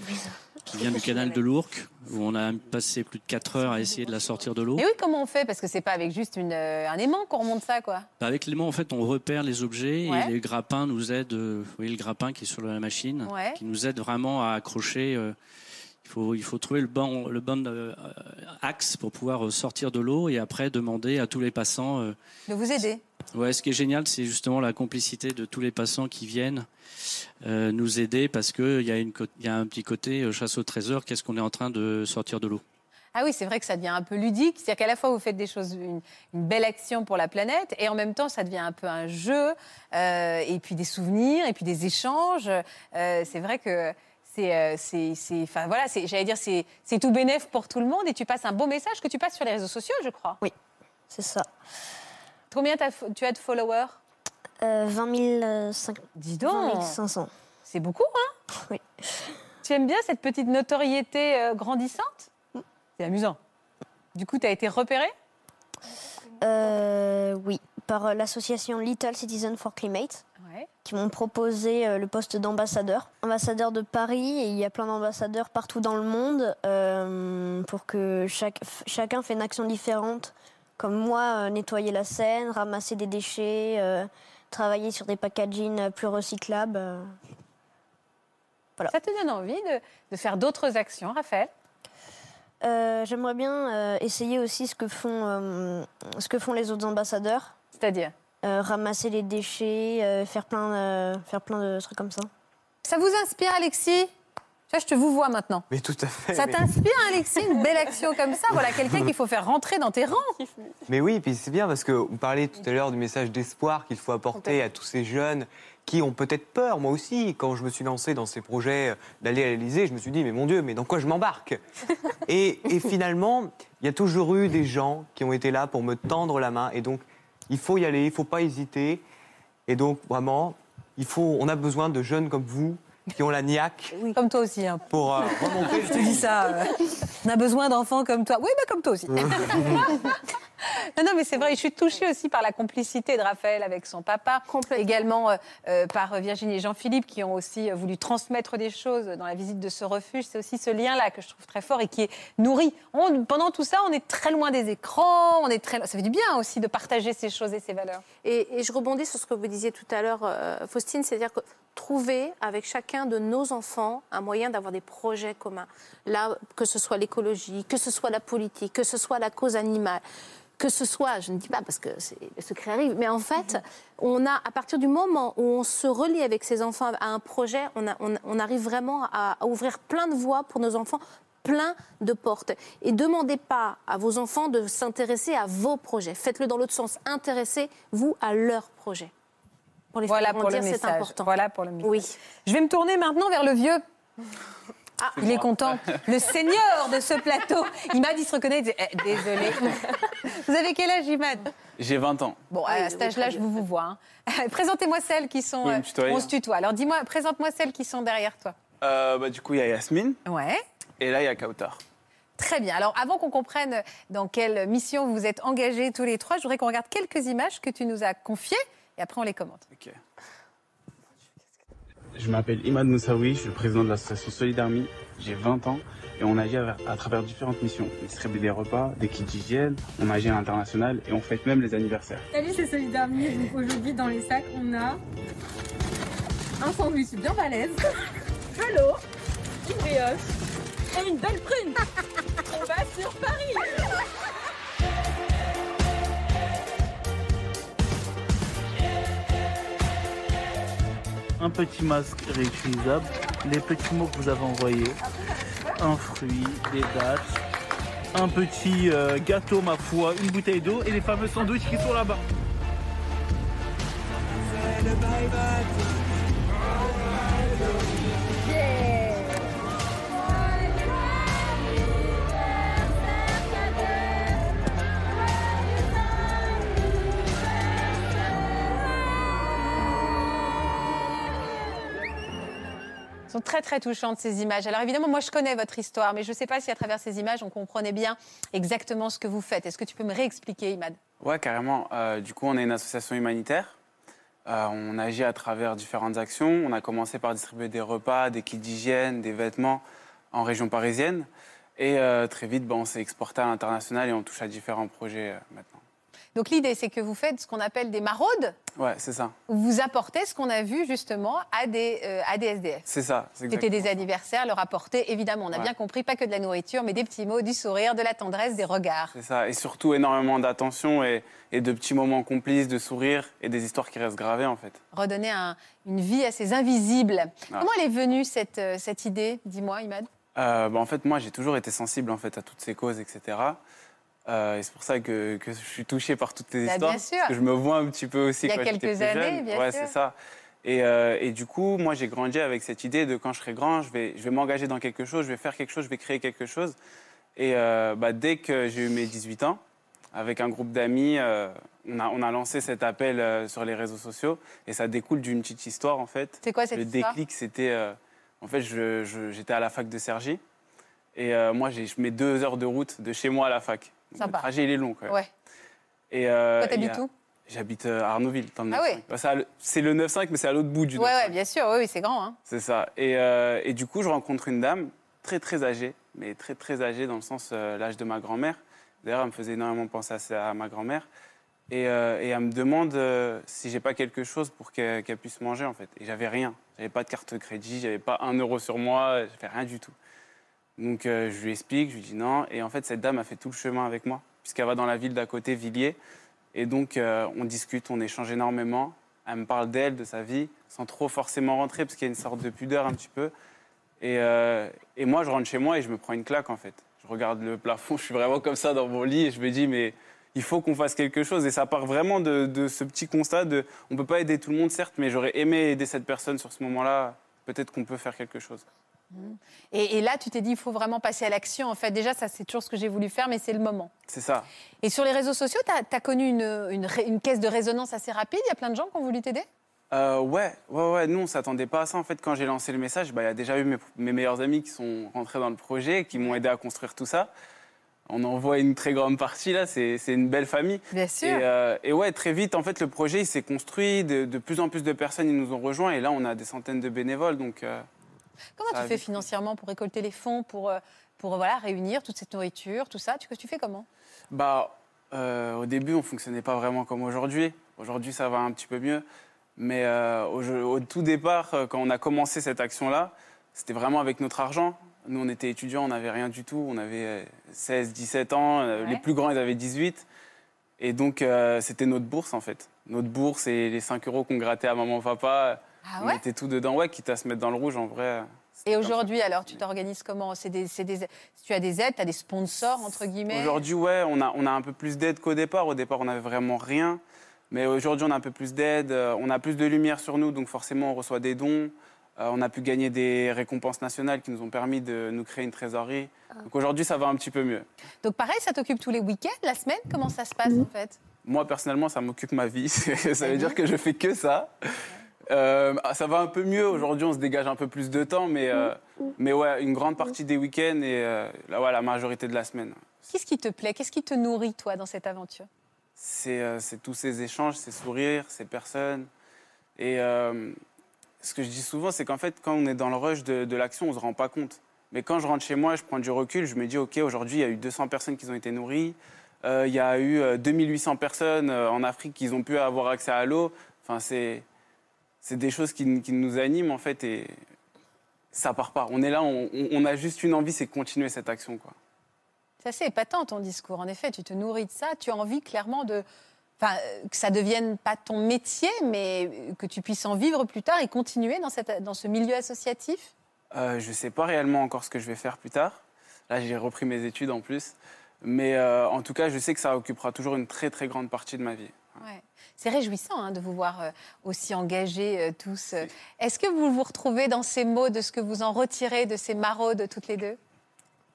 Qui vient du canal de l'Ourcq, où on a passé plus de 4 heures à essayer de la sortir de l'eau. Et oui, comment on fait? Parce que c'est pas avec juste une, euh, un aimant qu'on remonte ça, quoi. Bah, Avec l'aimant, en fait, on repère les objets Ouais. et les grappins nous aident. euh, vous voyez le grappin qui est sur la machine, Ouais. qui nous aide vraiment à accrocher. euh, il faut, il faut trouver le bon, le bon euh, axe pour pouvoir euh, sortir de l'eau et après demander à tous les passants. euh, De vous aider. Ouais, ce qui est génial, c'est justement la complicité de tous les passants qui viennent euh, nous aider parce qu'il y, a une y a un petit côté chasse au trésor. Qu'est-ce qu'on est en train de sortir de l'eau? Ah oui, c'est vrai que ça devient un peu ludique. C'est-à-dire qu'à la fois, vous faites des choses, une, une belle action pour la planète, et en même temps, ça devient un peu un jeu, euh, et puis des souvenirs, et puis des échanges. Euh, c'est vrai que c'est, euh, c'est, enfin voilà, j'allais dire, c'est, c'est tout bénéf pour tout le monde, et tu passes un beau message que tu passes sur les réseaux sociaux, je crois. Oui, c'est ça. Combien t'as- tu as de followers? Euh, 20 000, Dis donc 20 500. C'est beaucoup, hein? Oui. Tu aimes bien cette petite notoriété euh, grandissante? C'est amusant. Du coup, tu as été repéré? Euh, oui, par euh, l'association Little Citizen for Climate, Ouais. qui m'ont proposé euh, le poste d'ambassadeur. Ambassadeur de Paris, et il y a plein d'ambassadeurs partout dans le monde, euh, pour que chaque, chacun fait une action différente. Comme moi, nettoyer la Seine, ramasser des déchets, euh, travailler sur des packaging euh, plus recyclables. euh. Ça te donne envie de, de faire d'autres actions, Raphaël? Euh, J'aimerais bien euh, essayer aussi ce que font, euh, ce que font les autres ambassadeurs. C'est-à-dire Ramasser les déchets, euh, faire, plein, de- faire plein de trucs comme ça. Ça vous inspire, Alexis? Je te vous vois maintenant. Mais tout à fait. Ça mais- t'inspire, Alexis, une belle action comme ça? Voilà, quelqu'un qu'il faut faire rentrer dans tes rangs. Mais oui, puis c'est bien parce que vous parliez tout à l'heure du message d'espoir qu'il faut apporter à tous ces jeunes qui ont peut-être peur. Moi aussi, quand je me suis lancé dans ces projets d'aller à l'Élysée, je me suis dit, mais mon Dieu, mais dans quoi je m'embarque? Et, et finalement, il y a toujours eu des gens qui ont été là pour me tendre la main. Et donc, il faut y aller, il ne faut pas hésiter. Et donc, vraiment, il faut, on a besoin de jeunes comme vous qui ont la niaque. Comme toi aussi. hein. Pour euh, remonter. Je te dis ça. euh, on a besoin d'enfants comme toi. Oui, mais comme toi aussi. Non, non, mais c'est vrai, je suis touchée aussi par la complicité de Raphaël avec son papa, également euh, euh, par Virginie et Jean-Philippe qui ont aussi euh, voulu transmettre des choses dans la visite de ce refuge. C'est aussi ce lien-là que je trouve très fort et qui est nourri. On- pendant tout ça, on est très loin des écrans, on est très, ça fait du bien aussi de partager ces choses et ces valeurs. Et, et je rebondis sur ce que vous disiez tout à l'heure, euh, Faustine, c'est-à-dire que trouver avec chacun de nos enfants un moyen d'avoir des projets communs. Là, que ce soit l'écologie, que ce soit la politique, que ce soit la cause animale, que ce soit, je ne dis pas parce que le secret arrive, mais en fait, on a, à partir du moment où on se relie avec ses enfants à un projet, on, a- on- on arrive vraiment à, à ouvrir plein de voies pour nos enfants plein de portes. Et demandez pas à vos enfants de s'intéresser à vos projets. Faites-le dans l'autre sens. Intéressez-vous à leurs projets. Pour les Voilà faire pour le grandir, c'est important. Voilà pour le message. Oui. Je vais me tourner maintenant vers le vieux. Ah, il est content. Le seigneur de ce plateau. Imad, il se reconnaît. Il dit Eh, Désolé. Vous avez quel âge, Imad? J'ai 20 ans. Bon, à cet âge-là, je vous, vous vois. hein. Présentez-moi celles qui sont. Me euh, on hein. se tutoie. Alors, dis-moi, présente-moi celles qui sont derrière toi. Euh, bah, du coup, il y a Yasmine. Ouais. Et là, il y a Kautar. Très bien. Alors, avant qu'on comprenne dans quelle mission vous vous êtes engagés tous les trois, je voudrais qu'on regarde quelques images que tu nous as confiées et après on les commente. Je m'appelle Imad Moussaoui, je suis le président de l'association Solidarmi. J'ai 20 ans et on agit à, travers différentes missions. On distribue des repas, des kits d'hygiène, on agit à l'international et on fête même les anniversaires. Salut, c'est Solidarmi. Aujourd'hui, dans les sacs, on a un sandwich bien balèze, de l'eau, une brioche et une belle prune. on va sur Paris. Un petit masque réutilisable, les petits mots que vous avez envoyés, un fruit, des dates, un petit euh, gâteau ma foi, une bouteille d'eau et les fameux sandwichs qui sont là-bas. Très très touchantes ces images. Alors évidemment, moi je connais votre histoire, mais je ne sais pas si à travers ces images on comprenait bien exactement ce que vous faites. Est-ce que tu peux me réexpliquer, Imad? Ouais, carrément. Euh, du coup, on est une association humanitaire. Euh, on agit à travers différentes actions. On a commencé par distribuer des repas, des kits d'hygiène, des vêtements en région parisienne. Et euh, très vite, ben, on s'est exporté à l'international et on touche à différents projets maintenant. Donc l'idée, c'est que vous faites ce qu'on appelle des maraudes, Ouais, c'est ça. où vous apportez ce qu'on a vu justement à des, euh, à des SDF. C'est ça. c'est C'était des anniversaires, leur apporter, évidemment, on a Ouais. bien compris, pas que de la nourriture, mais des petits mots, du sourire, de la tendresse, des regards. C'est ça. Et surtout énormément d'attention et, et de petits moments complices, de sourires et des histoires qui restent gravées en fait. Redonner un- une vie à ces invisibles. Ah. Comment elle est venue cette, euh, cette idée? Dis-moi, Imad. Euh, bah, en fait, moi, j'ai toujours été sensible en fait à toutes ces causes, etc. Euh, et c'est pour ça que, que je suis touché par toutes tes Bah, histoires. bien sûr. Parce que je me vois un petit peu aussi Il y a quand quelques plus années, jeune. bien ouais, c'est ça. Et, euh, et du coup, moi, j'ai grandi avec cette idée de quand je serai grand, je vais, je vais m'engager dans quelque chose, je vais faire quelque chose, je vais créer quelque chose. Et euh, bah, dès que j'ai eu mes 18 ans, avec un groupe d'amis, on, a, on a lancé cet appel sur les réseaux sociaux. Et ça découle d'une petite histoire, en fait. C'est quoi cette Le histoire? déclic, c'était... en fait, j'étais à la fac de Cergy. Et moi, je mets deux heures de route de chez moi à la fac. Sympa. Le trajet, il est long, quand même. Ouais. Et, euh, Toi, t'habites a- où? J'habite euh, à Arnouville, dans le Ah 9-5. oui. Bah, c'est le- C'est le 9-5, mais c'est à l'autre bout du Ouais, 9-5. ouais, bien sûr, oui, c'est grand. Hein. C'est ça. Et, euh, et du coup, je rencontre une dame très, très âgée, mais très, très âgée dans le sens euh, l'âge de ma grand-mère. D'ailleurs, elle me faisait énormément penser à, ma grand-mère. Et, euh, et elle me demande si j'ai pas quelque chose pour qu'elle qu'elle puisse manger, en fait. Et j'avais rien. J'avais pas de carte de crédit, j'avais pas un euro sur moi, j'avais rien du tout. Donc, euh, je lui explique, je lui dis non. Et en fait, cette dame a fait tout le chemin avec moi, puisqu'elle va dans la ville d'à côté, Villiers. Et donc, euh, on discute, on échange énormément. Elle me parle d'elle, de sa vie, sans trop forcément rentrer, parce qu'il y a une sorte de pudeur un petit peu. Et, euh, et moi, je rentre chez moi et je me prends une claque, en fait. Je regarde le plafond, je suis vraiment comme ça dans mon lit et je me dis, mais il faut qu'on fasse quelque chose. Et ça part vraiment de, ce petit constat on peut pas aider tout le monde, certes, mais j'aurais aimé aider cette personne sur ce moment-là. Peut-être qu'on peut faire quelque chose. Et, et là, tu t'es dit, il faut vraiment passer à l'action. En fait, déjà, ça, c'est toujours ce que j'ai voulu faire, mais c'est le moment. C'est ça. Et sur les réseaux sociaux, tu as, connu une, une ré- une caisse de résonance assez rapide? Il y a plein de gens qui ont voulu t'aider? Euh, ouais, ouais, ouais. Nous, on s'attendait pas à ça. En fait, quand j'ai lancé le message, bah, il y a déjà eu mes, mes meilleurs amis qui sont rentrés dans le projet, qui m'ont aidé à construire tout ça. On en voit une très grande partie là. C'est c'est une belle famille. Bien sûr. Et, euh, et ouais, très vite, en fait, le projet il s'est construit. De, de plus en plus de personnes ils nous ont rejoints. Et là, on a des centaines de bénévoles. Donc, euh, Comment ça tu a fais financièrement pour récolter les fonds, pour, euh, pour voilà, réunir toute cette nourriture, tout ça? Tu, tu fais comment? Bah, euh, au début, on fonctionnait pas vraiment comme aujourd'hui. Aujourd'hui, ça va un petit peu mieux. Mais euh, au, tout départ, quand on a commencé cette action-là, c'était vraiment avec notre argent. Nous, on était étudiants, on n'avait rien du tout. On avait euh, 16, 17 ans. Les plus grands, ils avaient 18. Et donc, euh, c'était notre bourse, en fait. Notre bourse et les 5 euros qu'on grattait à maman, Ah on ouais mettait tout dedans. Ouais, quitte à se mettre dans le rouge, en vrai. Et aujourd'hui, alors, tu t'organises comment? C'est des, des- Tu as des aides, tu as des sponsors, entre guillemets? Aujourd'hui, ouais, on a, on a un peu plus d'aide qu'au départ. Au départ, on n'avait vraiment rien. Mais aujourd'hui, on a un peu plus d'aide. euh, On a plus de lumière sur nous, donc forcément, on reçoit des dons. Euh, on a pu gagner des récompenses nationales qui nous ont permis de nous créer une trésorerie. Donc aujourd'hui, ça va un petit peu mieux. Donc pareil, ça t'occupe tous les week-ends, la semaine? Comment ça se passe en fait? Moi, personnellement, ça m'occupe ma vie. ça veut dire que je fais que ça. Euh, ça va un peu mieux. Aujourd'hui, on se dégage un peu plus de temps, mais, euh, mais ouais, une grande partie des week-ends et euh, là, ouais, la majorité de la semaine. Qu'est-ce qui te plaît? Qu'est-ce qui te nourrit, toi, dans cette aventure? C'est tous ces échanges, ces sourires, ces personnes. Et ce que je dis souvent, c'est qu'en fait, quand on est dans le rush de, de l'action, on ne se rend pas compte. Mais quand je rentre chez moi, je prends du recul, je me dis, OK, aujourd'hui, il y a eu 200 personnes qui ont été nourries. Il y a eu euh, 2800 personnes en Afrique qui ont pu avoir accès à l'eau. Enfin, c'est c'est des choses qui, qui nous animent, en fait, et ça part pas. On est là, on, a juste une envie, c'est de continuer cette action, quoi. C'est assez épatant ton discours. En effet, tu te nourris de ça. Tu as envie clairement de. Enfin, que ça devienne pas ton métier, mais que tu puisses en vivre plus tard et continuer dans, cette, dans ce milieu associatif? Euh, je ne sais pas réellement encore ce que je vais faire plus tard. Là, j'ai repris mes études en plus. Mais euh, en tout cas, je sais que ça occupera toujours une très très grande partie de ma vie. Ouais. C'est réjouissant hein, de vous voir euh, aussi engagés euh, tous. Euh, Est-ce que vous vous retrouvez dans ces mots de ce que vous en retirez de ces maraudes toutes les deux?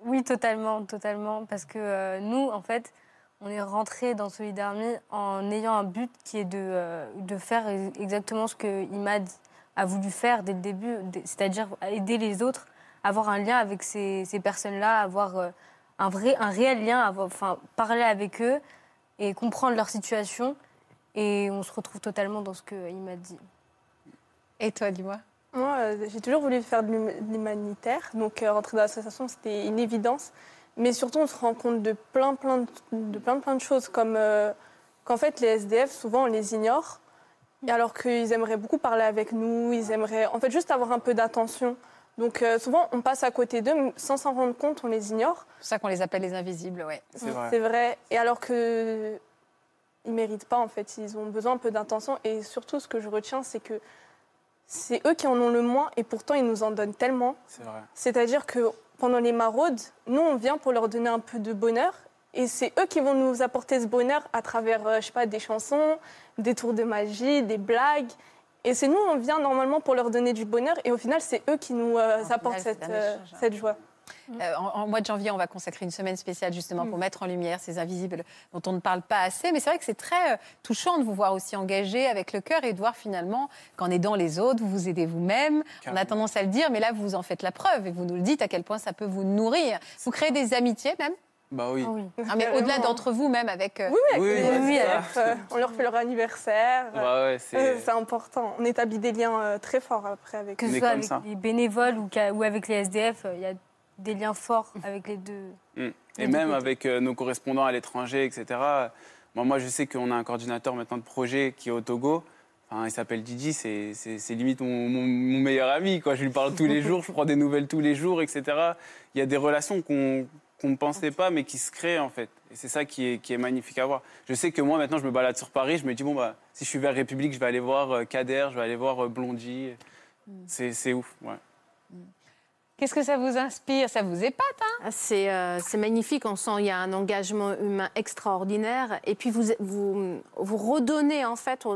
Oui, totalement, totalement. Parce que euh, nous, en fait, on est rentrés dans Solidarmy en ayant un but qui est de, euh, de faire exactement ce que Imad a voulu faire dès le début, c'est-à-dire aider les autres, avoir un lien avec ces, ces personnes-là, avoir euh, un, vrai, un réel lien, avoir, enfin, parler avec eux et comprendre leur situation. Et on se retrouve totalement dans ce qu'il m'a dit. Et toi, dis-moi Moi, euh, j'ai toujours voulu faire de l'hum- de l'humanitaire, donc euh, rentrer dans l'association, c'était une évidence. Mais surtout, on se rend compte de plein, plein de, de plein, plein de choses, comme euh, qu'en fait, les SDF, souvent, on les ignore, alors qu'ils aimeraient beaucoup parler avec nous, ils aimeraient, en fait, juste avoir un peu d'attention. Donc, euh, souvent, on passe à côté d'eux, mais sans s'en rendre compte, on les ignore. C'est pour ça qu'on les appelle les invisibles, ouais. C'est vrai. Et alors que ils méritent pas en fait, ils ont besoin un peu d'attention. Et surtout, ce que je retiens, c'est que c'est eux qui en ont le moins et pourtant ils nous en donnent tellement. C'est vrai. C'est-à-dire que pendant les maraudes, nous on vient pour leur donner un peu de bonheur. Et c'est eux qui vont nous apporter ce bonheur à travers, euh, je sais pas, des chansons, des tours de magie, des blagues. Et c'est nous, on vient normalement pour leur donner du bonheur. Et au final, c'est eux qui nous euh, apportent cette, euh, cette joie. Euh, en, en mois de janvier, on va consacrer une semaine spéciale justement pour mettre en lumière ces invisibles dont on ne parle pas assez. Mais c'est vrai que c'est très euh, touchant de vous voir aussi engagé avec le cœur et de voir finalement qu'en aidant les autres, vous vous aidez vous-même. On a tendance à le dire, mais là, vous en faites la preuve et vous nous le dites à quel point ça peut vous nourrir. Vous créez des amitiés même? Bah oui. Ah, mais au-delà d'entre vous même avec... euh, Oui, avec Oui, les- oui, euh, on leur fait leur anniversaire. Bah ouais, c'est- Euh, c'est important. On établit des liens euh, très forts après avec Que ce soit avec les bénévoles ou, ou avec les SDF, euh, il y a des liens forts avec les deux. Mm. Et même avec euh, nos correspondants à l'étranger, etc. Moi, moi, je sais qu'on a un coordinateur maintenant de projet qui est au Togo. Enfin, il s'appelle Didi, c'est limite mon, mon- mon meilleur ami. Quoi. Je lui parle tous les jours, je prends des nouvelles tous les jours, etc. Il y a des relations qu'on qu'on ne pensait pas, mais qui se créent en fait. Et c'est ça qui est, qui est magnifique à voir. Je sais que moi, maintenant, je me balade sur Paris, je me dis, bon, bah, si je suis vers République, je vais aller voir euh, Kader, je vais aller voir euh, Blondie. C'est c'est ouf, ouais. Qu'est-ce que ça vous inspire? Ça vous épate, hein? C'est euh, c'est magnifique, on sent qu'il y a un engagement humain extraordinaire. Et puis vous, vous, redonnez, en fait,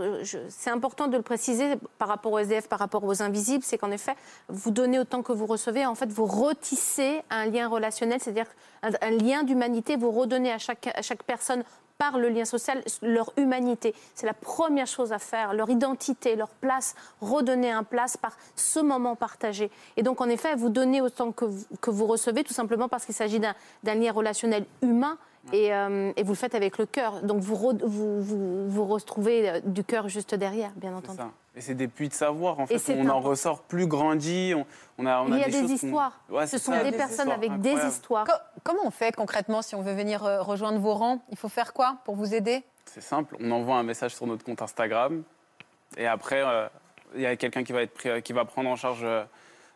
c'est important de le préciser par rapport aux SDF, par rapport aux invisibles, c'est qu'en effet, vous donnez autant que vous recevez. En fait, vous retissez un lien relationnel, c'est-à-dire un, lien d'humanité, vous redonnez à chaque personne par le lien social leur humanité. C'est la première chose à faire, leur identité, leur place, redonner un place par ce moment partagé. Et donc, en effet, vous donnez autant que vous, que vous recevez, tout simplement parce qu'il s'agit d'un lien relationnel humain. Et, euh, et vous le faites avec le cœur. Donc, vous, re- vous, vous, vous retrouvez euh, du cœur juste derrière, bien C'est entendu. ça. Et c'est des puits de savoir, en fait. On en ressort plus grandi. On, on a, on Il y a des, histoires. Ouais, Ce sont ça, des personnes avec des histoires. Co- comment on fait concrètement si on veut venir euh, rejoindre vos rangs? Il faut faire quoi pour vous aider? C'est simple, on envoie un message sur notre compte Instagram et après euh, il y a quelqu'un qui va être pris- euh, qui va prendre en charge euh,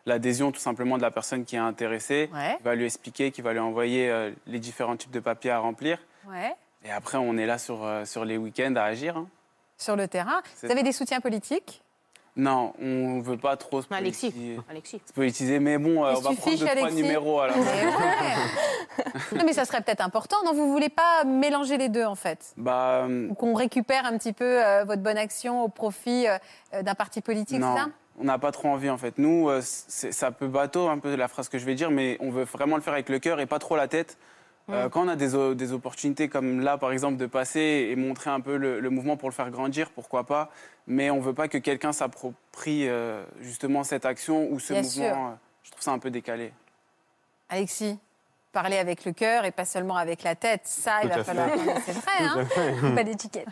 l'adhésion tout simplement de la personne qui est intéressée, qui va lui expliquer, qui va lui envoyer euh, les différents types de papiers à remplir Ouais. et après on est là sur euh, sur les week-ends à agir. hein. Sur le terrain. Vous avez des soutiens politiques? Non, on veut pas trop se Alexis. politiser, Alexis. se politiser, mais bon, euh, on va prendre deux, trois numéros alors. Mais ouais. non, mais ça serait peut-être important. Non, vous voulez pas mélanger les deux en fait? Bah, Ou qu'on récupère un petit peu euh, votre bonne action au profit euh, d'un parti politique, non, c'est ça? On n'a pas trop envie en fait. Nous, euh, c'est ça peut bateau un peu la phrase que je vais dire, mais on veut vraiment le faire avec le cœur et pas trop la tête. Euh, quand on a des, des opportunités comme là, par exemple, de passer et montrer un peu le, le mouvement pour le faire grandir, pourquoi pas. Mais on veut pas que quelqu'un s'approprie euh, justement cette action ou ce Bien mouvement. sûr. euh, je trouve ça un peu décalé. Alexis, parler avec le cœur et pas seulement avec la tête, ça, il va falloir. C'est vrai, hein. Pas d'étiquette.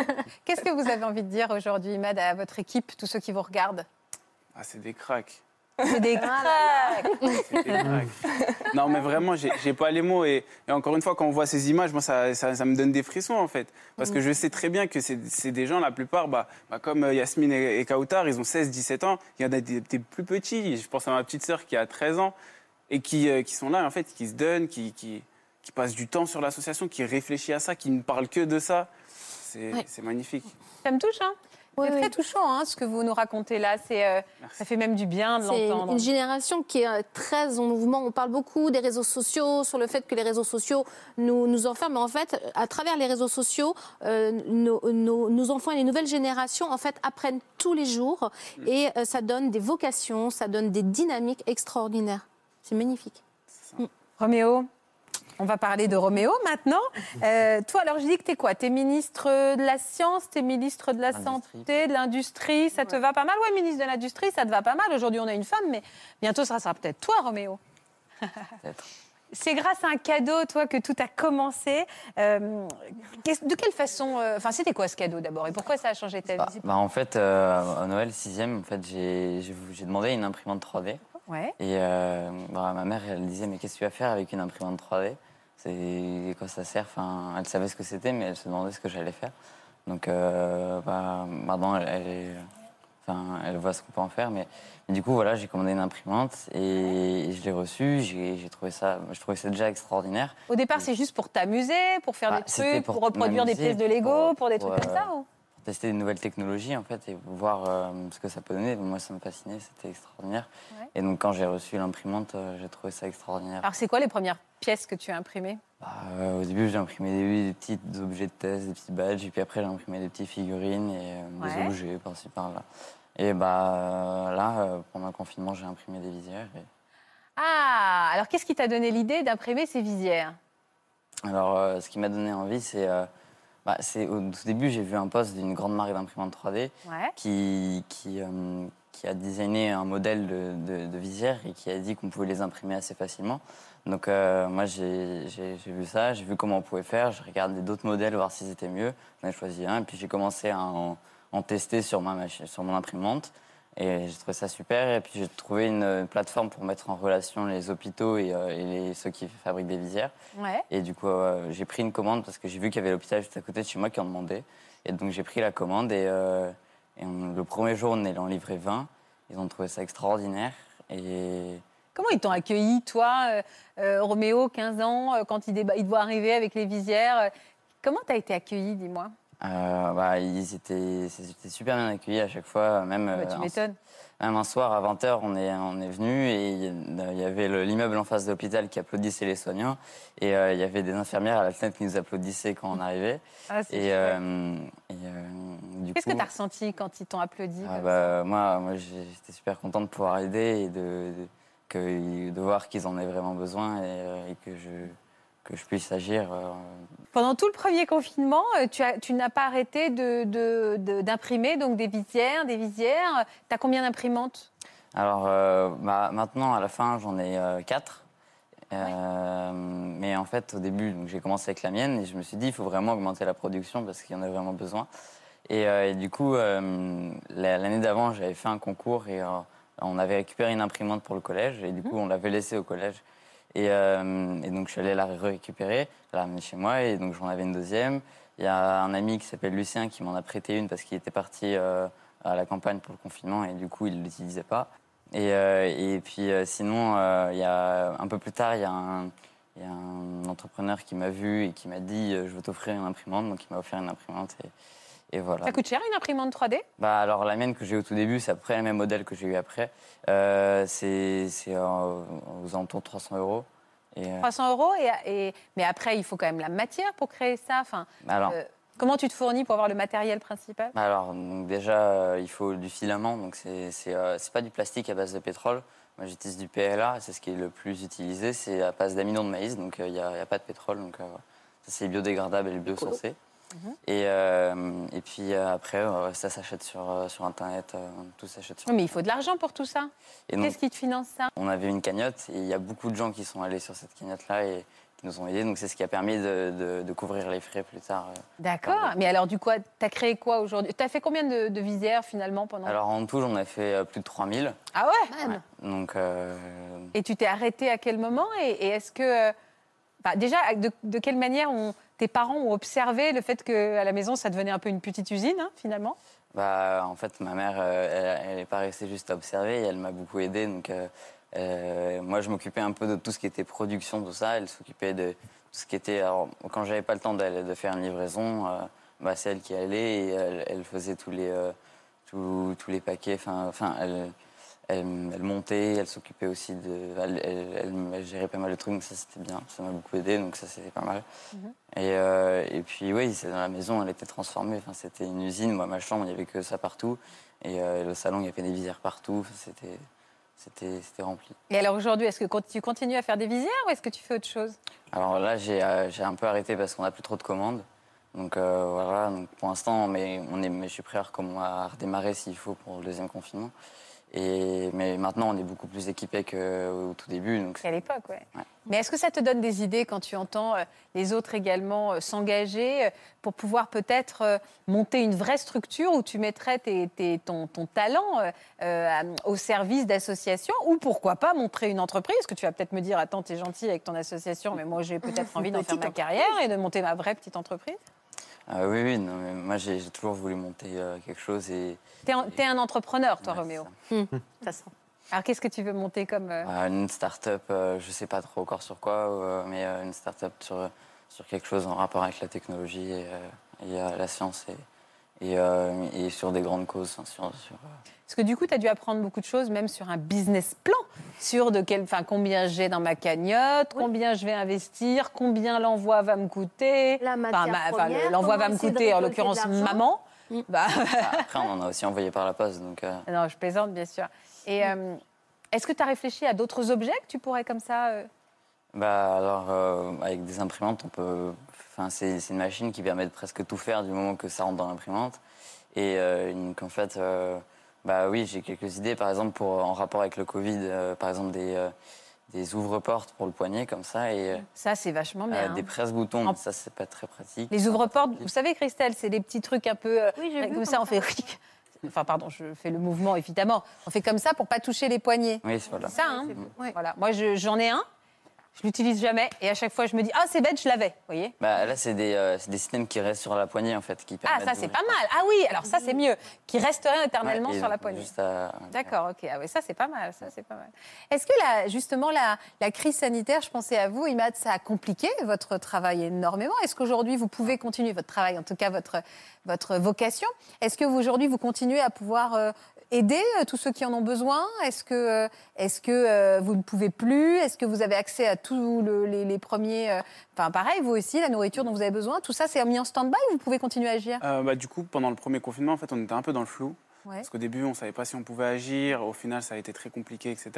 Qu'est-ce que vous avez envie de dire aujourd'hui, Mad, à votre équipe, tous ceux qui vous regardent? Ah, c'est des cracks. C'est des cracks. C'est des cracks. non, mais vraiment, j'ai pas les mots. Et, et encore une fois, quand on voit ces images, moi, ça, ça- ça me donne des frissons, en fait. Parce que Mm. je sais très bien que c'est des gens, la plupart, bah, bah, comme euh, Yasmine et, et Kautar, ils ont 16, 17 ans. Il y en a des, des plus petits. Je pense à ma petite sœur qui a 13 ans et qui, euh, qui sont là, en fait, qui se donnent, qui, qui, qui passent du temps sur l'association, qui réfléchit à ça, qui ne parle que de ça. C'est Ouais. c'est magnifique. Ça me touche, hein C'est très touchant, hein, ce que vous nous racontez là. C'est, euh, ça fait même du bien de C'est l'entendre. une génération qui est euh, très en mouvement. On parle beaucoup des réseaux sociaux, sur le fait que les réseaux sociaux nous, nous enferment. Mais en fait, à travers les réseaux sociaux, euh, nos, nos- nos enfants et les nouvelles générations en fait, apprennent tous les jours. Et euh, ça donne des vocations, ça donne des dynamiques extraordinaires. C'est magnifique. Roméo On va parler de Roméo maintenant. Euh, toi, alors je dis que tu es quoi? Tu es ministre de la Science, tu es ministre de la Santé, de l'Industrie. Ça te va pas mal? Ouais, ministre de l'Industrie, ça te va pas mal. Aujourd'hui, on a une femme, mais bientôt, ça sera peut-être toi, Roméo. C'est grâce à un cadeau, toi, que tout a commencé. Euh, de quelle façon euh, Enfin, c'était quoi ce cadeau d'abord? Et pourquoi ça a changé ta vie? Bah, en fait, euh, à Noël 6e, en fait, j'ai j'ai- j'ai demandé une imprimante 3D. Ouais. Et euh, bah, ma mère, elle disait Mais qu'est-ce que tu vas faire avec une imprimante 3D C'est quoi ça sert? Enfin, Elle savait ce que c'était, mais elle se demandait ce que j'allais faire. Donc euh, bah, maintenant, elle, elle est- enfin, elle voit ce qu'on peut en faire. Mais, mais du coup, voilà, j'ai commandé une imprimante et, je l'ai reçue. J'ai trouvé ça, je trouvais ça déjà extraordinaire. Au départ, c'est juste pour t'amuser, pour faire Bah, des trucs, pour pour, reproduire des pièces de Lego, pour, des trucs comme euh, ça ou pour tester des nouvelles technologies en fait et voir euh, ce que ça peut donner. Moi, ça me fascinait, c'était extraordinaire. Ouais. Et donc, quand j'ai reçu l'imprimante, euh, j'ai trouvé ça extraordinaire. Alors, c'est quoi les premières pièces que tu as imprimées? Euh, au début, j'ai imprimé des, des petits objets de test, des petits badges, et puis après, j'ai imprimé des petites figurines et Ouais. des objets par-ci par-là. Et bah là, pendant le confinement, j'ai imprimé des visières. et- Ah, alors qu'est-ce qui t'a donné l'idée d'imprimer ces visières? Alors, ce qui m'a donné envie, c'est. Bah, c'est au tout début, j'ai vu un post d'une grande marque d'imprimante 3D Ouais. qui, qui, euh, qui a designé un modèle de, de, de visière et qui a dit qu'on pouvait les imprimer assez facilement. Donc, euh, moi, j'ai j'ai- j'ai vu ça, j'ai vu comment on pouvait faire, j'ai regardé d'autres modèles, voir s'ils étaient mieux. J'en ai choisi un, et puis j'ai commencé à en, en tester sur, ma sur mon imprimante. Et j'ai trouvé ça super. Et puis j'ai trouvé une, une plateforme pour mettre en relation les hôpitaux et, euh, et les- ceux qui fabriquent des visières. Ouais. Et du coup, euh, j'ai pris une commande parce que j'ai vu qu'il y avait l'hôpital juste à côté de chez moi qui en demandait. Et donc j'ai pris la commande et, euh, et on- le premier jour, on est en livré 20. Ils ont trouvé ça extraordinaire. Et Comment ils t'ont accueilli, toi, Roméo, 15 ans, quand il, il doit arriver avec les visières Comment t'as été accueilli, dis-moi? Euh, bah, ils, étaient, ils étaient super bien accueillis à chaque fois. Même, Bah, Tu euh, un- m'étonnes. Même un soir à 20h, on est, on est venu et il y avait le- l'immeuble en face de l'hôpital qui applaudissait les soignants. Et euh, il y avait des infirmières à la fenêtre qui nous applaudissaient quand on arrivait. Ah, et, euh, et, euh, Qu'est-ce que tu as ressenti quand ils t'ont applaudi Ah bah, moi, moi j'étais super content de pouvoir aider et de, de, que- de voir qu'ils en aient vraiment besoin et, et que, je, que je puisse agir. euh, Pendant tout le premier confinement, euh, tu, as- tu n'as pas arrêté de- de- de- d'imprimer donc des visières, des visières. Tu as combien d'imprimantes? Alors euh, bah, maintenant, à la fin, j'en ai euh, quatre. Euh, Mais en fait, au début, donc, j'ai commencé avec la mienne et je me suis dit, il faut vraiment augmenter la production parce qu'il y en a vraiment besoin. Et, et du coup, la- l'année d'avant, j'avais fait un concours et on avait récupéré une imprimante pour le collège et du coup, on l'avait laissée au collège. Et, euh, et donc, je suis allé la récupérer, la ramener chez moi et donc j'en avais une deuxième. Il y a un ami qui s'appelle Lucien qui m'en a prêté une parce qu'il était parti euh, à la campagne pour le confinement et du coup, il ne l'utilisait pas. Et, euh, et puis sinon, il y a, un peu plus tard, il y a un, entrepreneur qui m'a vu et qui m'a dit je veux t'offrir une imprimante. Donc il m'a offert une imprimante et voilà. Ça coûte cher une imprimante 3D Bah, alors la mienne que j'ai eu au tout début, c'est à peu près le même modèle que j'ai eu après. Euh, c'est aux alentours de 300 euros. Et, euh, 300 euros et, et- mais après il faut quand même la matière pour créer ça. Enfin, Alors. euh, comment tu te fournis pour avoir le matériel principal? Bah Alors, donc déjà, euh, il faut du filament. Donc, c'est euh, pas du plastique à base de pétrole. Moi, j'utilise du PLA. C'est ce qui est le plus utilisé. C'est à base d'amidon de maïs. Donc, euh, il n'y a, il y a pas de pétrole. Donc, euh, c'est biodégradable et biosourcé. Mhm. Et, euh, et puis euh, après, euh, ça s'achète sur, sur Internet. euh, tout s'achète sur Mais il faut de l'argent pour tout ça. Qu'est-ce qui te finance ça? On avait une cagnotte et il y a beaucoup de gens qui sont allés sur cette cagnotte-là et qui nous ont aidés. Donc, c'est ce qui a permis de, de- de couvrir les frais plus tard. D'accord. Mais alors du coup, tu as créé quoi aujourd'hui? Tu as fait combien de, de visières finalement pendant? Alors, en tout, j'en ai fait plus de 3000. Ah ouais, Donc, euh, Et tu t'es arrêté à quel moment? Et, et est-ce que. bah, déjà, de, de quelle manière ont- tes parents ont observé le fait qu'à la maison, ça devenait un peu une petite usine, hein, finalement? Bah, en fait, ma mère, euh, elle n'est pas restée juste à observer, elle m'a beaucoup aidé. Donc, euh, euh, moi, je m'occupais un peu de tout ce qui était production, tout ça. Elle s'occupait de tout ce qui était. Alors, quand j'avais pas le temps de faire une livraison, bah, c'est elle qui allait et elle, faisait tous les, tous, les paquets. Enfin, elle, elle, elle montait, elle s'occupait aussi de. Elle, elle- elle- elle gérait pas mal de trucs, donc ça c'était bien. Ça m'a beaucoup aidé, donc ça c'était pas mal. Et, euh, et puis oui, dans la maison, elle était transformée. Enfin, c'était une usine. Moi, ma chambre, il n'y avait que ça partout. Et euh, le salon, il y avait des visières partout. Enfin, C'était, c'était c'était rempli. Et alors aujourd'hui, est-ce que tu continues à faire des visières ou est-ce que tu fais autre chose? Alors là, j'ai euh, j'ai un peu arrêté parce qu'on n'a plus trop de commandes. Donc euh, voilà, donc pour l'instant, mais, on est, mais je suis prêt à redémarrer s'il faut pour le deuxième confinement. Et, mais maintenant, on est beaucoup plus équipé qu'au tout début. Donc À l'époque, ouais. Mais est-ce que ça te donne des idées quand tu entends euh, les autres également euh, s'engager euh, pour pouvoir peut-être euh, monter une vraie structure où tu mettrais tes- tes- ton, ton talent euh, euh, au service d'associations ou pourquoi pas montrer une entreprise? Parce que tu vas peut-être me dire, attends, t'es gentil avec ton association, mais moi j'ai peut-être envie d'en faire ma carrière et de monter ma vraie petite entreprise. Euh, oui, oui, non, mais moi j'ai toujours voulu monter euh, quelque chose et T'es un, entrepreneur, toi, Roméo. De toute façon. Alors qu'est-ce que tu veux monter comme... euh, euh, une start-up, euh, je sais pas trop encore sur quoi, mais une start-up sur, sur quelque chose en rapport avec la technologie et, et, la science et, et, euh, et sur des grandes causes. hein, sur, sur, euh, Parce que du coup, tu as dû apprendre beaucoup de choses, même sur un business plan, sur de quel, enfin, combien j'ai dans ma cagnotte, combien je vais investir, combien l'envoi va me coûter. La matière première, l'envoi va me coûter, en l'occurrence, maman. Bah, Après, on en a aussi envoyé par la poste. Donc, euh, non, je plaisante, bien sûr. Et euh, est-ce que tu as réfléchi à d'autres objets que tu pourrais comme ça euh, bah, alors, euh, avec des imprimantes, on peut. Enfin, c'est une machine qui permet de presque tout faire du moment que ça rentre dans l'imprimante. Et euh, une- qu'en fait, euh, bah oui, j'ai quelques idées. Par exemple, pour, en rapport avec le Covid, euh, par exemple, des, euh, des ouvre-portes pour le poignet, comme ça. Et, euh, Ça, c'est vachement bien. des hein. presse-boutons, En- ça, c'est pas très pratique. Les ouvre-portes, vous savez, Christelle, c'est des petits trucs un peu. euh, j'ai vu comme ça, on fait. Enfin, pardon, je fais le mouvement, évidemment. On fait comme ça pour pas toucher les poignets. Oui, c'est voilà. C'est ça, hein Voilà. Moi, je- j'en ai un. Je l'utilise jamais. Et à chaque fois, je me dis, ah, c'est bête, je l'avais. Vous voyez Bah, là, c'est des, euh, des systèmes qui restent sur la poignée, en fait. Qui Ah, ça, c'est pas mal. Ah oui, alors ça, c'est mieux. Qui resterait éternellement Ouais, sur la poignée. à- D'accord, ok. Ah oui, ça, c'est pas mal. Ça, c'est pas mal. Est-ce que, la, justement, la, la crise sanitaire, je pensais à vous, Imad, ça a compliqué votre travail énormément? Est-ce qu'aujourd'hui, vous pouvez continuer votre travail, en tout cas votre, votre vocation? Est-ce que vous, aujourd'hui, vous continuez à pouvoir euh, aider euh, tous ceux qui en ont besoin? Est-ce que, euh, est-ce que euh, vous ne pouvez plus? Est-ce que vous avez accès à tous le- les, les premiers... Enfin, pareil, vous aussi, la nourriture dont vous avez besoin, tout ça, c'est mis en stand-by ou vous pouvez continuer à agir? Euh, bah, du coup, pendant le premier confinement, en fait, on était un peu dans le flou. Ouais. Parce qu'au début, on ne savait pas si on pouvait agir. Au final, ça a été très compliqué, etc.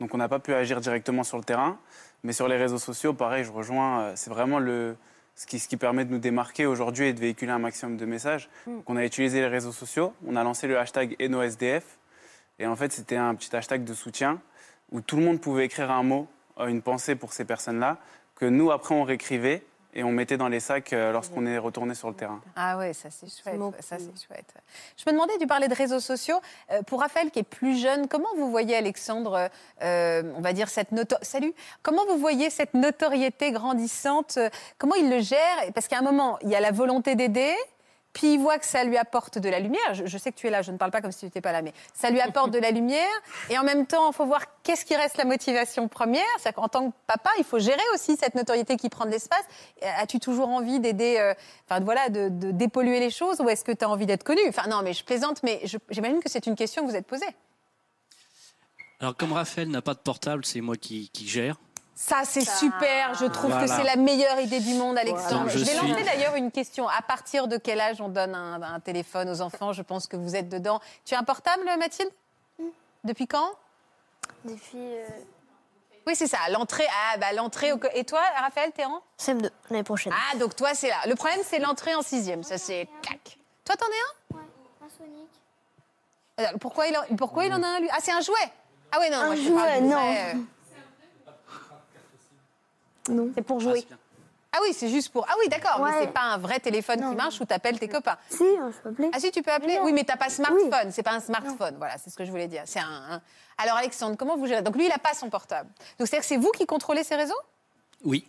Donc, on n'a pas pu agir directement sur le terrain. Mais sur les réseaux sociaux, pareil, je rejoins. C'est vraiment le, ce, qui, ce qui permet de nous démarquer aujourd'hui et de véhiculer un maximum de messages. Mm. Donc, on a utilisé les réseaux sociaux. On a lancé le hashtag ENOSDF. Et en fait, c'était un petit hashtag de soutien où tout le monde pouvait écrire un mot, euh, une pensée pour ces personnes-là, que nous, après, on réécrivait et on mettait dans les sacs euh, lorsqu'on est retourné sur le terrain. Ah ouais, ça c'est chouette. Ça c'est chouette. Je me demandais, tu parlais de réseaux sociaux. Euh, pour Raphaël qui est plus jeune, comment vous voyez Alexandre, euh, on va dire cette noto... Salut. Comment vous voyez cette notoriété grandissante? Comment il le gère? Parce qu'à un moment, il y a la volonté d'aider. Puis il voit que ça lui apporte de la lumière. Je, sais que tu es là, je ne parle pas comme si tu n'étais pas là, mais ça lui apporte de la lumière. Et en même temps, il faut voir qu'est-ce qui reste la motivation première. C'est-à-dire qu'en tant que papa, il faut gérer aussi cette notoriété qui prend de l'espace. Euh, As-tu toujours envie d'aider, euh, enfin voilà, de, dépolluer les choses ou est-ce que tu as envie d'être connu? Enfin non, mais je plaisante, mais j'imagine que c'est une question que vous êtes posée. Alors, comme Raphaël n'a pas de portable, c'est moi qui gère. Ça, c'est super. Je trouve Voilà. que c'est la meilleure idée du monde, Alexandre. Je je vais suis- lancer d'ailleurs une question. À partir de quel âge on donne un, un téléphone aux enfants? Je pense que vous êtes dedans. Tu as un portable, Mathilde? Depuis quand? Depuis. euh, Oui, c'est ça. L'entrée. Ah, bah l'entrée. Au... Et toi, Raphaël, t'es en? CM2, l'année prochaine. Ah, donc toi, c'est là. Le problème, c'est l'entrée en sixième. Ça, c'est clac. Toi, t'en es un? Un Sonic. Alors, Pourquoi il, en... Pourquoi il en a un, lui? Ah, c'est un jouet Ah, oui, non. Un moi, je jouet, du non. vrai, euh. Non. C'est pour jouer. Ah oui, c'est juste pour. Ah oui, d'accord, mais Ouais. c'est pas un vrai téléphone qui marche où t'appelles tes copains. Si, je peux appeler. Ah si, tu peux appeler Oui, mais t'as pas smartphone. C'est pas un smartphone. Voilà, c'est ce que je voulais dire. C'est un, un- Alors Alexandre, comment vous gérez? Donc lui, il a pas son portable. Donc c'est-à-dire que c'est vous qui contrôlez ses réseaux? Oui.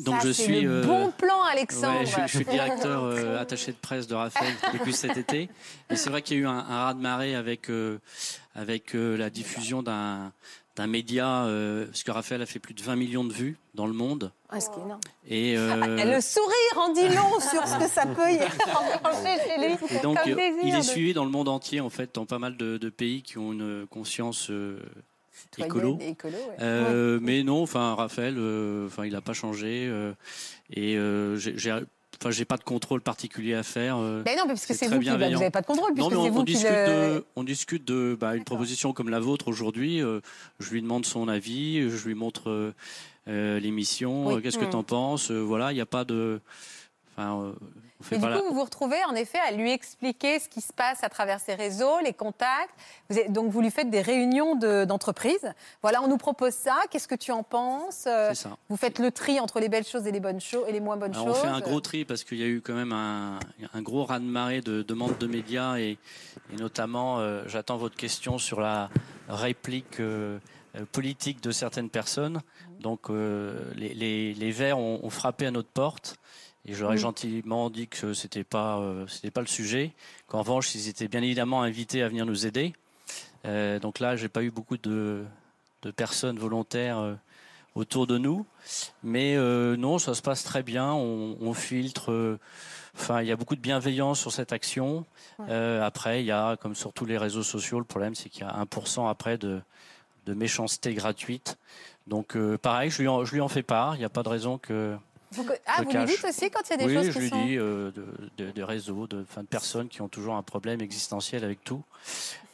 Donc Ça, je suis. le euh, bon plan, Alexandre. ouais, je, je suis directeur euh, attaché de presse de Raphaël depuis cet été. Et c'est vrai qu'il y a eu un, un raz-de-marée avec euh, avec euh, la diffusion d'un d'un média, euh, parce que Raphaël a fait plus de 20 millions de vues dans le monde. Ah, ce qui est énorme. Et, euh, Ah, Le sourire en dit long sur ce que ça peut y enclencher chez lui. Et donc, comme euh, il est de- suivi dans le monde entier, en fait, dans pas mal de, de pays qui ont une conscience euh, écolo. écolo, ouais. Euh, Mais non, enfin, Raphaël, euh, enfin, il n'a pas changé. euh, et euh, j'ai- enfin, j'ai pas de contrôle particulier à faire. euh, Ben non, parce que c'est vous qui- bah, vous bienveillant. avez pas de contrôle, Non, puisque mais on, vous discute le- de, on discute de bah, une proposition comme la vôtre aujourd'hui. euh, je lui demande son avis, je lui montre euh, euh, l'émission. Oui. euh, Qu'est-ce que Mm. tu en penses Euh, Voilà, il n'y a pas de. Enfin, pas du la- coup, vous vous retrouvez en effet à lui expliquer ce qui se passe à travers ses réseaux, les contacts. Vous donc, vous lui faites des réunions de- d'entreprise. voilà, on nous propose ça. Qu'est-ce que tu en penses Euh, ça. Vous faites le tri entre les belles choses et les bonnes choses et les moins bonnes Alors, choses. on fait un gros tri parce qu'il y a eu quand même un, un gros raz-de-marée de demandes de médias et, et notamment, euh, j'attends votre question sur la réplique euh, euh, politique de certaines personnes. Donc, euh, les, les- les Verts ont, ont frappé à notre porte et j'aurais Mm. gentiment dit que c'était pas, euh, c'était pas le sujet. Qu'en revanche, ils étaient bien évidemment invités à venir nous aider. Euh, donc là, j'ai pas eu beaucoup de, de personnes volontaires. euh, autour de nous. Mais non, ça se passe très bien. On, on filtre. Enfin, il y a beaucoup de bienveillance sur cette action. Après, il y a, comme sur tous les réseaux sociaux, le problème, c'est qu'il y a 1% après de, de méchanceté gratuite. Donc, pareil, je lui, en, je lui en fais part. Il n'y a pas de raison que. Vous ah, je vous lui dites aussi quand il y a des oui, choses je qui lui sont- dis euh, de, de- de réseaux, de, personnes qui ont toujours un problème existentiel avec tout.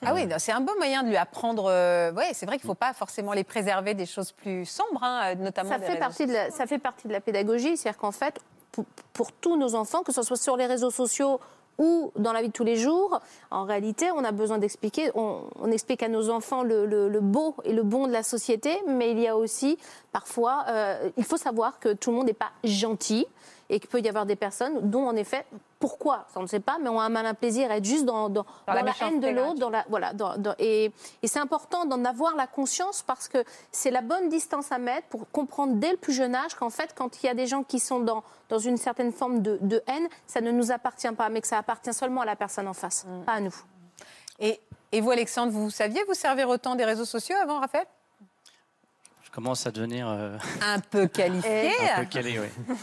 Ah oui, c'est un bon moyen de lui apprendre. euh, ouais, c'est vrai qu'il ne faut pas forcément les préserver des choses plus sombres, hein, notamment ça des fait, partie de la, ça fait partie de la pédagogie, c'est-à-dire qu'en fait, pour, pour tous nos enfants, que ce soit sur les réseaux sociaux ou dans la vie de tous les jours, en réalité, on a besoin d'expliquer. On, explique à nos enfants le beau et le bon de la société, mais il y a aussi parfois, euh, il faut savoir que tout le monde n'est pas gentil et qu'il peut y avoir des personnes dont, en effet, pourquoi, ça on ne sait pas, mais ont un malin plaisir à être juste dans, dans, Dans la dans la, haine de l'autre, dans la voilà, et, et c'est important d'en avoir la conscience parce que c'est la bonne distance à mettre pour comprendre dès le plus jeune âge qu'en fait, quand il y a des gens qui sont dans, dans une certaine forme de, de haine, ça ne nous appartient pas, mais que ça appartient seulement à la personne en face, pas à nous. Et, et vous, Alexandre, vous saviez vous servir autant des réseaux sociaux avant, Raphaël? Commence à devenir euh, Un peu qualifié. un peu calé, oui.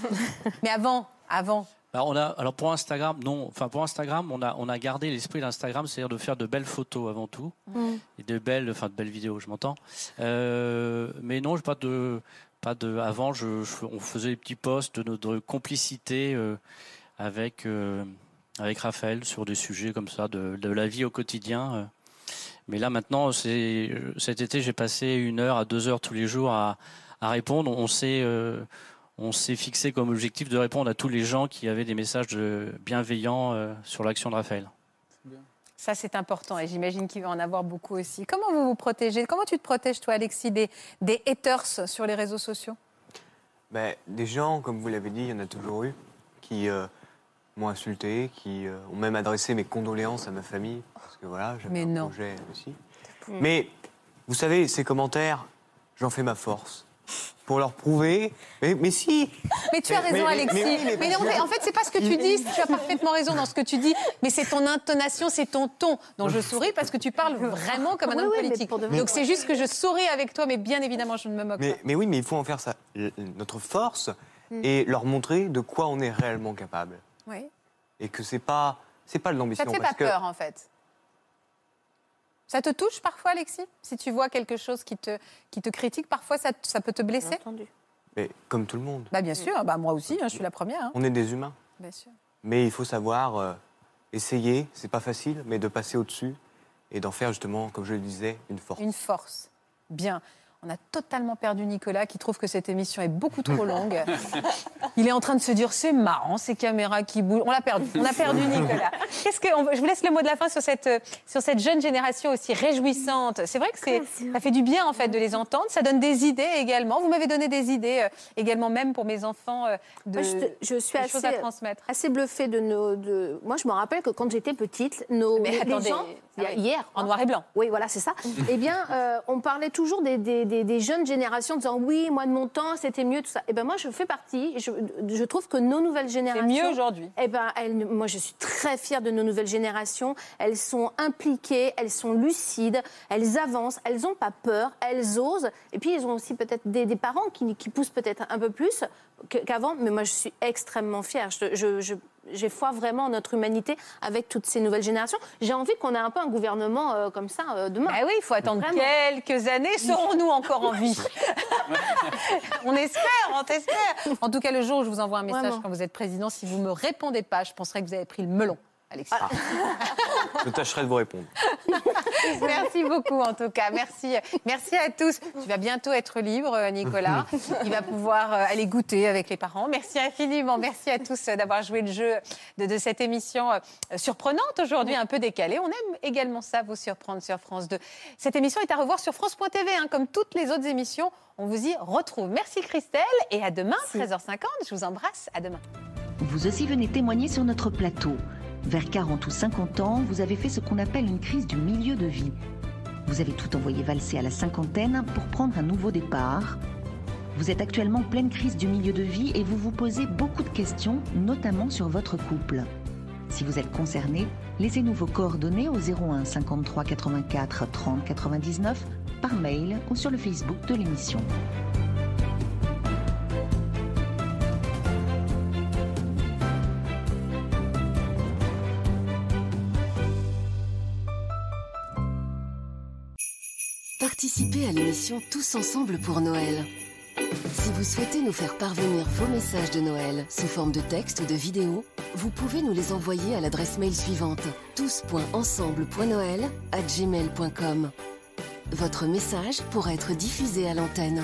Mais avant, avant. Alors, Bah, on a, alors pour Instagram, non. Enfin, pour Instagram, on a, on a gardé l'esprit d'Instagram, c'est-à-dire de faire de belles photos avant tout. Mm. Et de belles, enfin, de belles vidéos, je m'entends. Euh, mais non, pas de. Pas de avant, je, je- on faisait des petits posts de notre complicité euh, avec, avec Raphaël sur des sujets comme ça, de, de la vie au quotidien. Euh. Mais là, maintenant, c'est cet été, j'ai passé une heure à deux heures tous les jours à, à répondre. On s'est euh, on s'est fixé comme objectif de répondre à tous les gens qui avaient des messages de- bienveillants euh, sur l'action de Raphaël. Ça, c'est important et j'imagine qu'il va en avoir beaucoup aussi. Comment vous vous protégez? Comment tu te protèges, toi, Alexis, des, des haters sur les réseaux sociaux? Ben, des gens, comme vous l'avez dit, il y en a toujours eu, qui euh, m'ont insulté, qui euh, ont même adressé mes condoléances à ma famille, parce que voilà, j'avais Mais un non. projet aussi. Mais vous savez, ces commentaires, j'en fais ma force. Pour leur prouver. Mais, mais si Mais tu as raison, mais- Alexis. mais oui, mais non, en fait, c'est pas ce que tu dis. Tu as parfaitement raison dans ce que tu dis. Mais c'est ton intonation, c'est ton ton. Donc je souris parce que tu parles vraiment comme un homme oui, politique. Donc c'est juste que je souris avec toi, mais bien évidemment, je ne me moque Mais, pas. mais oui, mais il faut en faire ça, notre force Mm. et leur montrer de quoi on est réellement capable. Oui. Et que c'est pas, c'est pas de l'ambition. Ça te fait pas parce que- peur, en fait ça te touche parfois, Alexis? Si tu vois quelque chose qui te, qui te critique, parfois ça, ça peut te blesser? Mais comme tout le monde, bah, Bien sûr, bah, moi aussi, hein, je suis la première. hein. on est des humains. Bien sûr. Mais il faut savoir euh, essayer, c'est pas facile, mais de passer au-dessus et d'en faire justement, comme je le disais, une force. Une force. Bien. On a totalement perdu Nicolas qui trouve que cette émission est beaucoup trop longue. Il est en train de se dire c'est marrant ces caméras qui bougent. On l'a perdu. On a perdu Nicolas. Qu'est-ce que on- je vous laisse le mot de la fin sur cette euh, sur cette jeune génération aussi réjouissante. C'est vrai que c'est ça fait du bien en fait de les entendre. Ça donne des idées également. Vous m'avez donné des idées euh, également même pour mes enfants euh, de je, te- je suis des assez, choses à transmettre. assez bluffée de nos. De... Moi, je me rappelle que quand j'étais petite, nos, Mais les gens, ah hier, en noir et blanc. Oui, voilà, c'est ça. eh bien, euh, on parlait toujours des, des- des- des jeunes générations en disant oui, moi de mon temps, c'était mieux, tout ça. Eh ben moi, je fais partie. Je, je trouve que nos nouvelles générations. mieux aujourd'hui. Eh ben, elles- moi, je suis très fière de nos nouvelles générations. Elles sont impliquées, elles sont lucides, elles avancent, elles n'ont pas peur, elles osent. Et puis, elles ont aussi peut-être des, des parents qui, qui poussent peut-être un peu plus qu'avant, mais moi je suis extrêmement fière. Je, je- je- j'ai foi vraiment en notre humanité avec toutes ces nouvelles générations. J'ai envie qu'on ait un peu un gouvernement euh, comme ça euh, demain. Bah oui, il faut attendre Vraiment. quelques années. Serons-nous encore en vie? On espère, on espère. En tout cas, le jour où je vous envoie un message Vraiment. quand vous êtes président, si vous me répondez pas, je penserai que vous avez pris le melon. Alexis. Je tâcherai de vous répondre. Merci beaucoup en tout cas. Merci, merci à tous. Tu vas bientôt être libre, Nicolas. Il va pouvoir euh, aller goûter avec les parents. Merci infiniment. Merci à tous euh, d'avoir joué le jeu de, de cette émission euh, surprenante aujourd'hui, un peu décalée. On aime également ça, vous surprendre sur France 2. Cette émission est à revoir sur France.tv, hein, comme toutes les autres émissions. On vous y retrouve. Merci Christelle et à demain, 13h50. Je vous embrasse. À demain. Vous aussi venez témoigner sur notre plateau. Vers 40 ou 50 ans, vous avez fait ce qu'on appelle une crise du milieu de vie. Vous avez tout envoyé valser à la cinquantaine pour prendre un nouveau départ. Vous êtes actuellement en pleine crise du milieu de vie et vous vous posez beaucoup de questions, notamment sur votre couple. Si vous êtes concerné, laissez-nous vos coordonnées au 01 53 84 30 99 par mail ou sur le Facebook de l'émission. Participez à l'émission Tous ensemble pour Noël. Si vous souhaitez nous faire parvenir vos messages de Noël sous forme de texte ou de vidéo, vous pouvez nous les envoyer à l'adresse mail suivante tous.ensemble.noël à gmail.com. Votre message pourra être diffusé à l'antenne.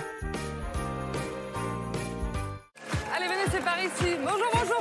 Allez, venez, c'est par ici. Bonjour, bonjour,